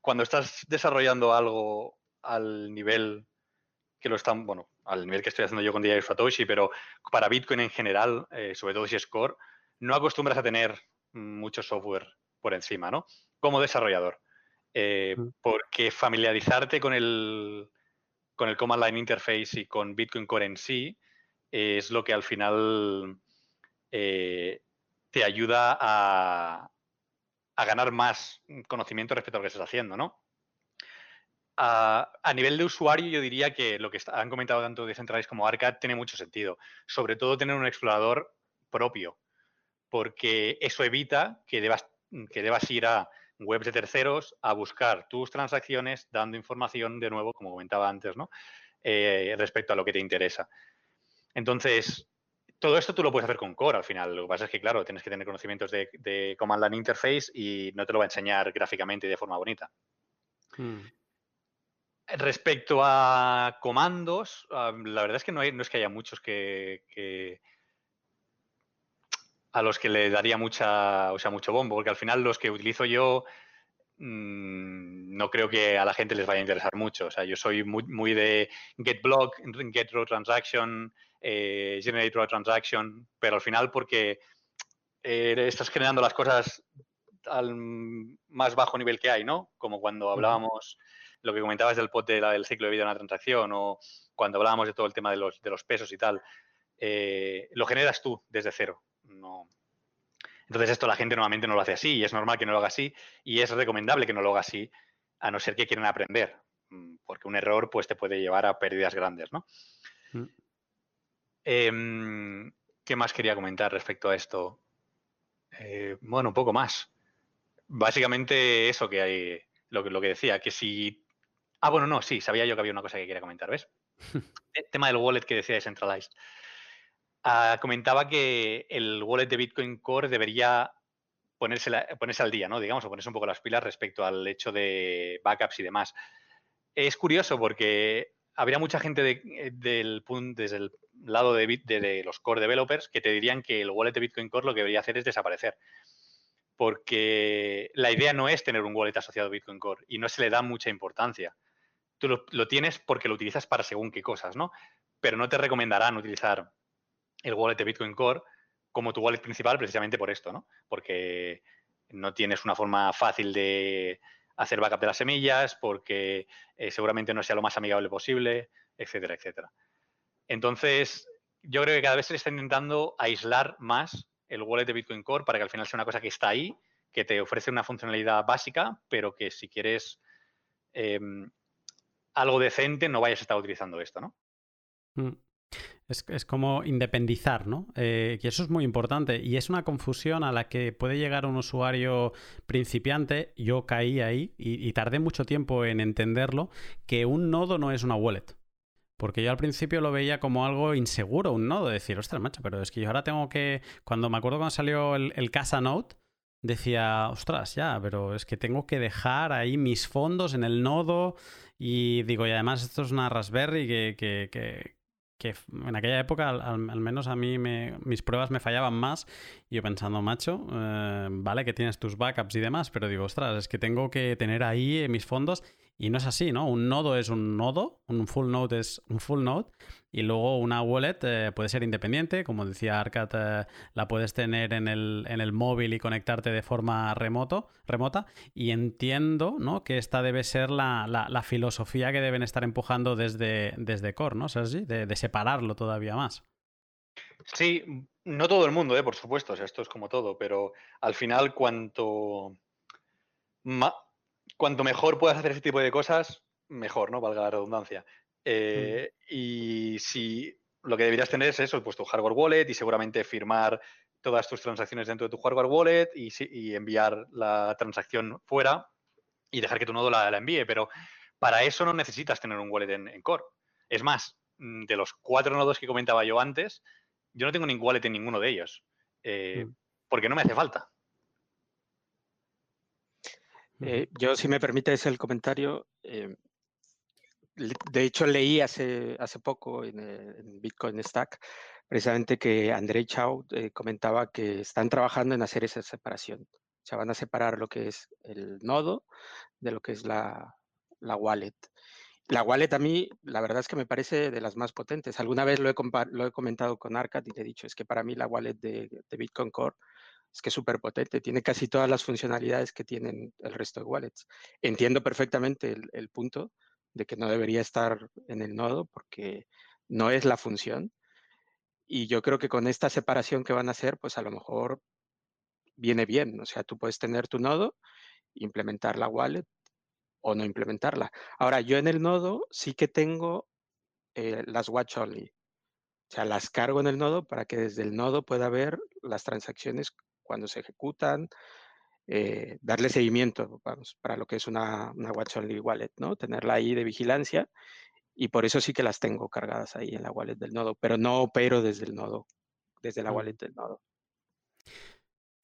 cuando estás desarrollando algo al nivel que lo están, bueno, al nivel que estoy haciendo yo con DJI Satoshi, pero para Bitcoin en general, eh, sobre todo si es core, no acostumbras a tener mucho software por encima, ¿no? Como desarrollador. Eh, mm. porque familiarizarte con el, con el Command Line Interface y con Bitcoin Core en sí es lo que al final te ayuda a, a ganar más conocimiento respecto a lo que estás haciendo, ¿no? a nivel de usuario, yo diría que lo que han comentado tanto Decentralized como Arcad tiene mucho sentido. Sobre todo tener un explorador propio, porque eso evita que debas, que debas ir a webs de terceros a buscar tus transacciones, dando información de nuevo, como comentaba antes, ¿no? Eh, respecto a lo que te interesa. Entonces, todo esto tú lo puedes hacer con Core al final. Lo que pasa es que, claro, tienes que tener conocimientos de, Command Line Interface y no te lo va a enseñar gráficamente y de forma bonita. Hmm. Respecto a comandos, la verdad es que no, no es que haya muchos que, a los que le daría mucha, o sea, mucho bombo, porque al final los que utilizo yo mm, no creo que a la gente les vaya a interesar mucho. O sea, yo soy muy, muy de get block, get row transaction, eh, generate a transaction, pero al final porque eh, estás generando las cosas al más bajo nivel que hay, ¿no? Como cuando hablábamos, lo que comentabas del pot del ciclo de vida de una transacción o cuando hablábamos de todo el tema de los, de los pesos y tal, eh, lo generas tú desde cero. No. Entonces esto la gente normalmente no lo hace así y es normal que no lo haga así y es recomendable que no lo haga así a no ser que quieran aprender, mm, porque un error pues te puede llevar a pérdidas grandes, ¿no? Mm. Em, ¿Qué más quería comentar respecto a esto? Eh, bueno, un poco más. Básicamente eso que hay, lo que, lo que decía, que si... Ah, bueno, no, sí, sabía yo que había una cosa que quería comentar, ¿ves? el tema del wallet que decía Decentralized. Ah, comentaba que el wallet de Bitcoin Core debería ponerse, ponerse al día, ¿no? Digamos, o ponerse un poco las pilas respecto al hecho de backups y demás. Es curioso porque habría mucha gente eh, del, desde el lado de, de, los core developers que te dirían que el wallet de Bitcoin Core lo que debería hacer es desaparecer. porque la idea no es tener un wallet asociado a Bitcoin Core y no se le da mucha importancia. Tú lo, tienes porque lo utilizas para según qué cosas, ¿no? Pero no te recomendarán utilizar el wallet de Bitcoin Core como tu wallet principal precisamente por esto, ¿no? Porque no tienes una forma fácil de hacer backup de las semillas, porque eh, seguramente no sea lo más amigable posible, etcétera, etcétera. Entonces, yo creo que cada vez se está intentando aislar más el wallet de Bitcoin Core para que al final sea una cosa que está ahí, que te ofrece una funcionalidad básica, pero que si quieres em, algo decente no vayas a estar utilizando esto, ¿no? Mm. Es, como independizar, ¿no? Eh, y eso es muy importante. Y es una confusión a la que puede llegar un usuario principiante. Yo caí ahí y, tardé mucho tiempo en entenderlo, que un nodo no es una wallet. Porque yo al principio lo veía como algo inseguro, un nodo. Decir, ostras, macho, pero es que yo ahora tengo que. Cuando me acuerdo cuando salió el, Casa Note, decía, ostras, ya, pero es que tengo que dejar ahí mis fondos en el nodo. Y digo, y además esto es una Raspberry que en aquella época, al, menos a mí, mis pruebas me fallaban más. Y yo pensando, macho, eh, vale que tienes tus backups y demás, pero digo, ostras, es que tengo que tener ahí mis fondos y no es así, ¿no? Un nodo es un nodo, un full node es un full node, y luego una wallet eh, puede ser independiente, como decía Arcat, eh, la puedes tener en el, en el, móvil y conectarte de forma remoto, remota. Y entiendo ¿no? que esta debe ser la, la, filosofía que deben estar empujando desde, desde Core, ¿no, Sergi? De, de separarlo todavía más. Sí, no todo el mundo, ¿eh? por supuesto, esto es como todo, pero al final cuanto cuanto mejor puedas hacer ese tipo de cosas, mejor, ¿no? Valga la redundancia. Eh, y si lo que deberías tener es eso, pues tu hardware wallet y seguramente firmar todas tus transacciones dentro de tu hardware wallet y, enviar la transacción fuera y dejar que tu nodo la, envíe. Pero para eso no necesitas tener un wallet en, Core. Es más, mm, de los cuatro nodos que comentaba yo antes, yo no tengo ningún wallet en ninguno de ellos. Eh, mm. Porque no me hace falta. Eh, yo, si me permites el comentario, eh, de hecho leí hace, hace poco en, eh, Bitcoin Stack precisamente que Andrei Chau comentaba que están trabajando en hacer esa separación. O sea, van a separar lo que es el nodo de lo que es la, la wallet. La wallet a mí, la verdad es que me parece de las más potentes. Alguna vez lo he, lo he comentado con Arcad y te he dicho, es que para mí la wallet de, de Bitcoin Core es que es súper potente, tiene casi todas las funcionalidades que tienen el resto de wallets. Entiendo perfectamente el, punto de que no debería estar en el nodo porque no es la función. Y yo creo que con esta separación que van a hacer, pues a lo mejor viene bien. O sea, tú puedes tener tu nodo, implementar la wallet o no implementarla. Ahora, yo en el nodo sí que tengo eh, las watch only. O sea, las cargo en el nodo para que desde el nodo pueda ver las transacciones cuando se ejecutan, eh, darle seguimiento para lo que es una, una Watch Only Wallet, ¿no? Tenerla ahí de vigilancia y por eso sí que las tengo cargadas ahí en la wallet del nodo, pero no opero desde el nodo, desde la wallet del nodo.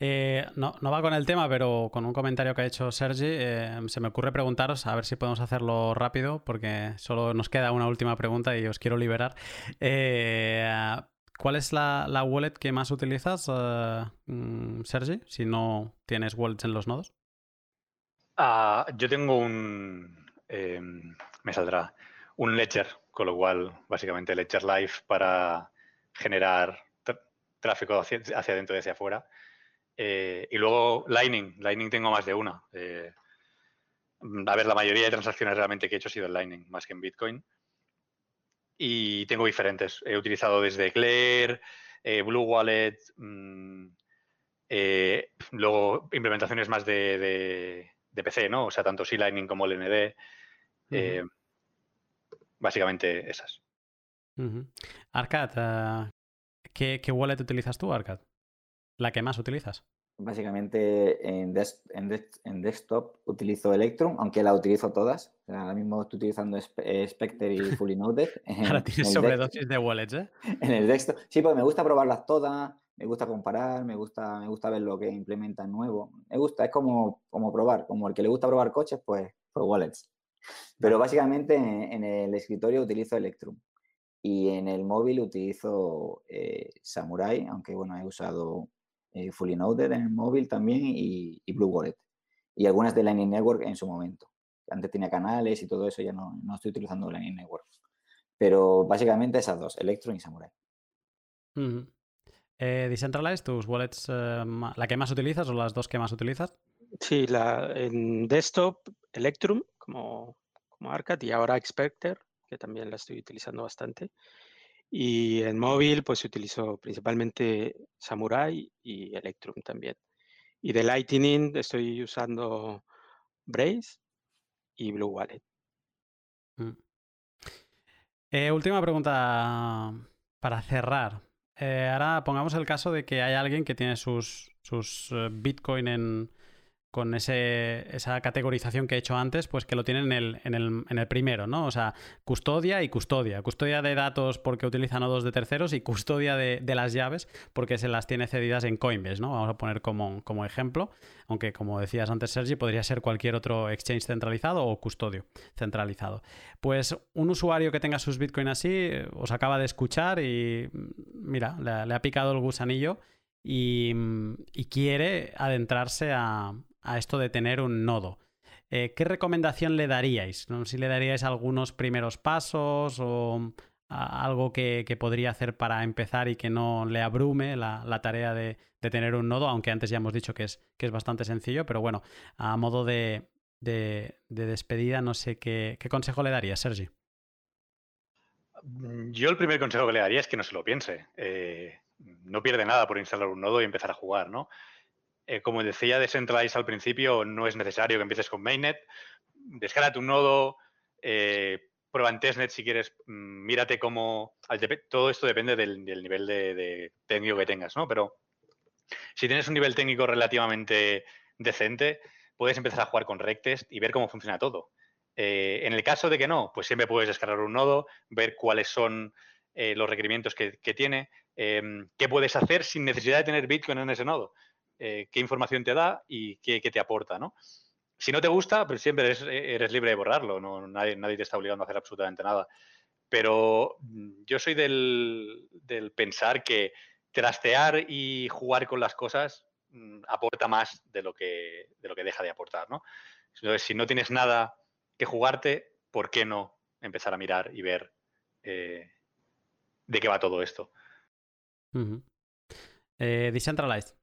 Eh, no, no, va con el tema, pero con un comentario que ha hecho Sergi, eh, se me ocurre preguntaros, a ver si podemos hacerlo rápido, porque solo nos queda una última pregunta y os quiero liberar. ¿Cuál es la, wallet que más utilizas, uh, Sergi, si no tienes wallets en los nodos? Ah, yo tengo un. Em, me saldrá. Un Ledger, con lo cual, básicamente, Ledger Live para generar tráfico hacia, adentro y hacia afuera. Eh, y luego Lightning. Lightning tengo más de una. Eh, a ver, la mayoría de transacciones realmente que he hecho ha sido en Lightning, más que en Bitcoin y tengo diferentes. He utilizado desde Claire, eh, Blue Wallet, mm, eh, luego implementaciones más de, PC, ¿no? O sea, tanto C-Lightning como el ND. Eh, básicamente esas. Arcad, ¿qué, ¿qué, wallet utilizas tú, Arcad? ¿La que más utilizas? Básicamente en, en, desktop utilizo Electrum, aunque la utilizo todas. ahora mismo estoy utilizando eh, Spectre y Fully Node. ahora tienes sobredosis de wallets, ¿eh? En el desktop. Sí, porque me gusta probarlas todas, me gusta comparar, me gusta, me gusta ver lo que implementan nuevo. Me gusta, es como, como probar, como el que le gusta probar coches, pues, pues wallets. Pero básicamente en, el escritorio utilizo Electrum. Y en el móvil utilizo eh, Samurai, aunque bueno, he usado eh, Fully Noded en el móvil también y, Blue Wallet. Y algunas de Lightning Network en su momento. Antes tenía canales y todo eso, ya no, no estoy utilizando Lightning Network. Pero básicamente esas dos, Electrum y Samurai. Eh, Decentralized, tus wallets, eh, ¿la que más utilizas o las dos que más utilizas? Sí, la, en desktop, Electrum como, como Arcad y ahora Expecter, que también la estoy utilizando bastante. Y en móvil, pues utilizo principalmente Samurai y Electrum también. Y de Lightning estoy usando Brace y Blue Wallet. Mm. Eh, última pregunta para cerrar. Eh, ahora pongamos el caso de que hay alguien que tiene sus, sus eh, Bitcoin en, con ese, esa categorización que he hecho antes, pues que lo tienen en el, primero, ¿no? O sea, custodia y custodia. Custodia de datos porque utiliza nodos de terceros y custodia de, las llaves porque se las tiene cedidas en Coinbase, ¿no? Vamos a poner como, como ejemplo, aunque como decías antes, Sergi, podría ser cualquier otro exchange centralizado o custodio centralizado. Pues un usuario que tenga sus Bitcoin así eh, os acaba de escuchar y mira, le, ha picado el gusanillo y quiere adentrarse a a esto de tener un nodo. Eh, ¿Qué recomendación le daríais? ¿No? Si le daríais algunos primeros pasos o algo que, podría hacer para empezar y que no le abrume la, tarea de, tener un nodo, aunque antes ya hemos dicho que es, que es bastante sencillo, pero bueno, a modo de, despedida, no sé qué, consejo le daría, Sergi. Mm, yo el primer consejo que le daría es que no se lo piense. Eh, no pierde nada por instalar un nodo y empezar a jugar, ¿no? Eh, como decía Decentralize al principio, no es necesario que empieces con Mainnet. Descarga tu nodo, eh, prueba en testnet si quieres, mm, mírate cómo... Todo esto depende del, nivel de, técnico que tengas, ¿no? Pero si tienes un nivel técnico relativamente decente, puedes empezar a jugar con Rectest y ver cómo funciona todo. Eh, en el caso de que no, pues siempre puedes descargar un nodo, ver cuáles son los requerimientos que, tiene, qué puedes hacer sin necesidad de tener Bitcoin en ese nodo. Eh, qué información te da y qué, te aporta, ¿no? Si no te gusta, pues siempre eres, libre de borrarlo, ¿no? Nadie, nadie, te está obligando a hacer absolutamente nada. Pero mm, yo soy del, pensar que trastear y jugar con las cosas mm, aporta más de lo, que, de lo que deja de aportar, ¿no? Entonces, si no tienes nada que jugarte, ¿por qué no empezar a mirar y ver eh, de qué va todo esto? Eh, decentralized.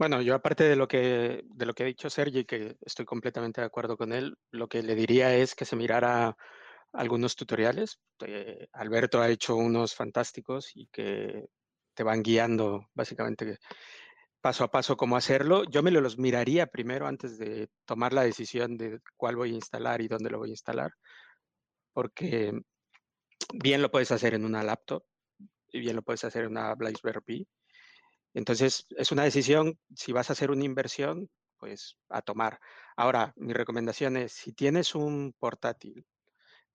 Bueno, yo aparte de lo que de lo que ha dicho Sergi, que estoy completamente de acuerdo con él, lo que le diría es que se mirara algunos tutoriales. Eh, Alberto ha hecho unos fantásticos y que te van guiando básicamente paso a paso cómo hacerlo. Yo me los miraría primero antes de tomar la decisión de cuál voy a instalar y dónde lo voy a instalar, porque bien lo puedes hacer en una laptop y bien lo puedes hacer en una entonces, es una decisión, si vas a hacer una inversión, pues a tomar. Ahora, mi recomendación es, si tienes un portátil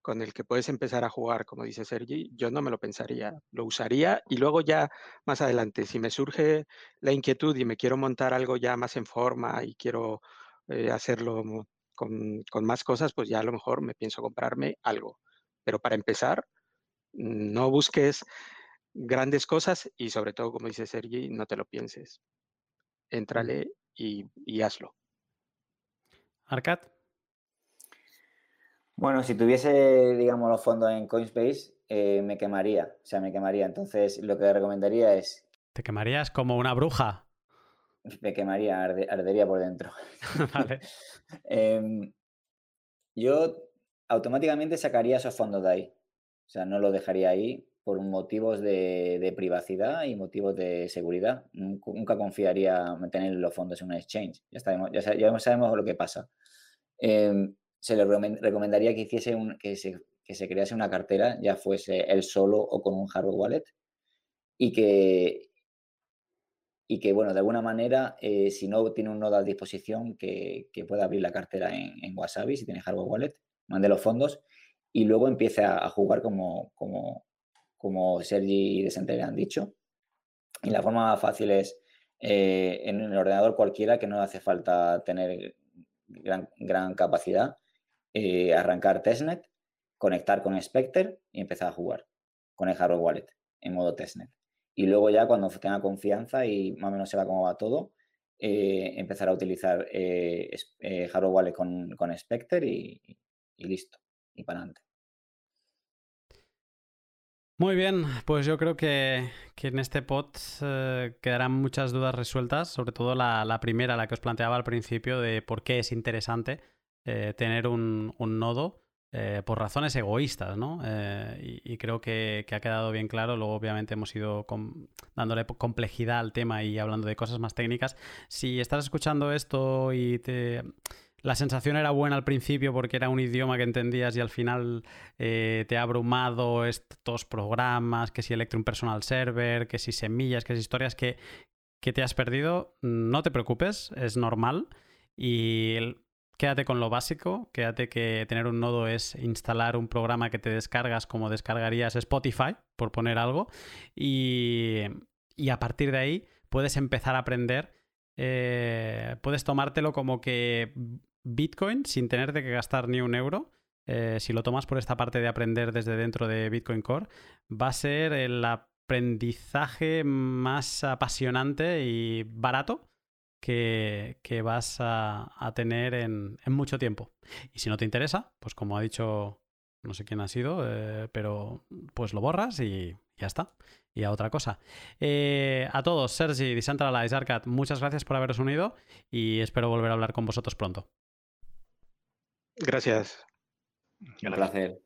con el que puedes empezar a jugar, como dice Sergi, yo no me lo pensaría, lo usaría y luego ya más adelante, si me surge la inquietud y me quiero montar algo ya más en forma y quiero eh, hacerlo con, con, más cosas, pues ya a lo mejor me pienso comprarme algo. Pero para empezar, no busques grandes cosas y sobre todo, como dice Sergi, no te lo pienses. Éntrale y, hazlo. Arcad. Bueno, si tuviese, digamos, los fondos en Coinspace, eh, me quemaría. O sea, me quemaría. Entonces, lo que recomendaría es. ¿Te quemarías como una bruja? Me quemaría, ardería por dentro. vale. Em, yo automáticamente sacaría esos fondos de ahí. O sea, no lo dejaría ahí por motivos de, privacidad y motivos de seguridad. Nunca confiaría en tener los fondos en un exchange. Ya sabemos, ya sabemos lo que pasa. Em, se le recomendaría que hiciese un, que, se, que se crease una cartera, ya fuese él solo o con un hardware wallet, y que, y que bueno, de alguna manera, eh, si no tiene un nodo a disposición, que, pueda abrir la cartera en, en, Wasabi, si tiene hardware wallet, mande los fondos y luego empiece a, jugar como, como, como Sergi y Desente han dicho. Y la forma más fácil es eh, en el ordenador cualquiera que no hace falta tener gran, gran capacidad, eh, arrancar testnet, conectar con Spectre y empezar a jugar con el hardware wallet en modo testnet. y luego ya cuando tenga confianza y más o menos sepa cómo va todo, eh, empezar a utilizar Hardware Wallet con, con Spectre y, listo, y para adelante. Muy bien, pues yo creo que, en este pod quedarán muchas dudas resueltas, sobre todo la, primera, la que os planteaba al principio, de por qué es interesante tener un, nodo eh, por razones egoístas, ¿no? Eh, y, creo que, ha quedado bien claro. Luego, obviamente, hemos ido dándole complejidad al tema y hablando de cosas más técnicas. Si estás escuchando esto y te... La sensación era buena al principio porque era un idioma que entendías y al final eh, te ha abrumado estos programas, que si Electrum Personal Server, que si semillas, que si historias que, que te has perdido, no te preocupes, es normal. Y quédate con lo básico, quédate que tener un nodo es instalar un programa que te descargas como descargarías Spotify, por poner algo, y, a partir de ahí puedes empezar a aprender, eh, puedes tomártelo como que Bitcoin sin tener que gastar ni un euro. Eh, si lo tomas por esta parte de aprender desde dentro de Bitcoin Core, va a ser el aprendizaje más apasionante y barato que, vas a, tener en, mucho tiempo. Y si no te interesa, pues como ha dicho, no sé quién ha sido, eh, pero pues lo borras y ya está. Y a otra cosa. Eh, a todos, Sergi, Decentralize, Arcad, muchas gracias por haberos unido y espero volver a hablar con vosotros pronto. Gracias. Un placer.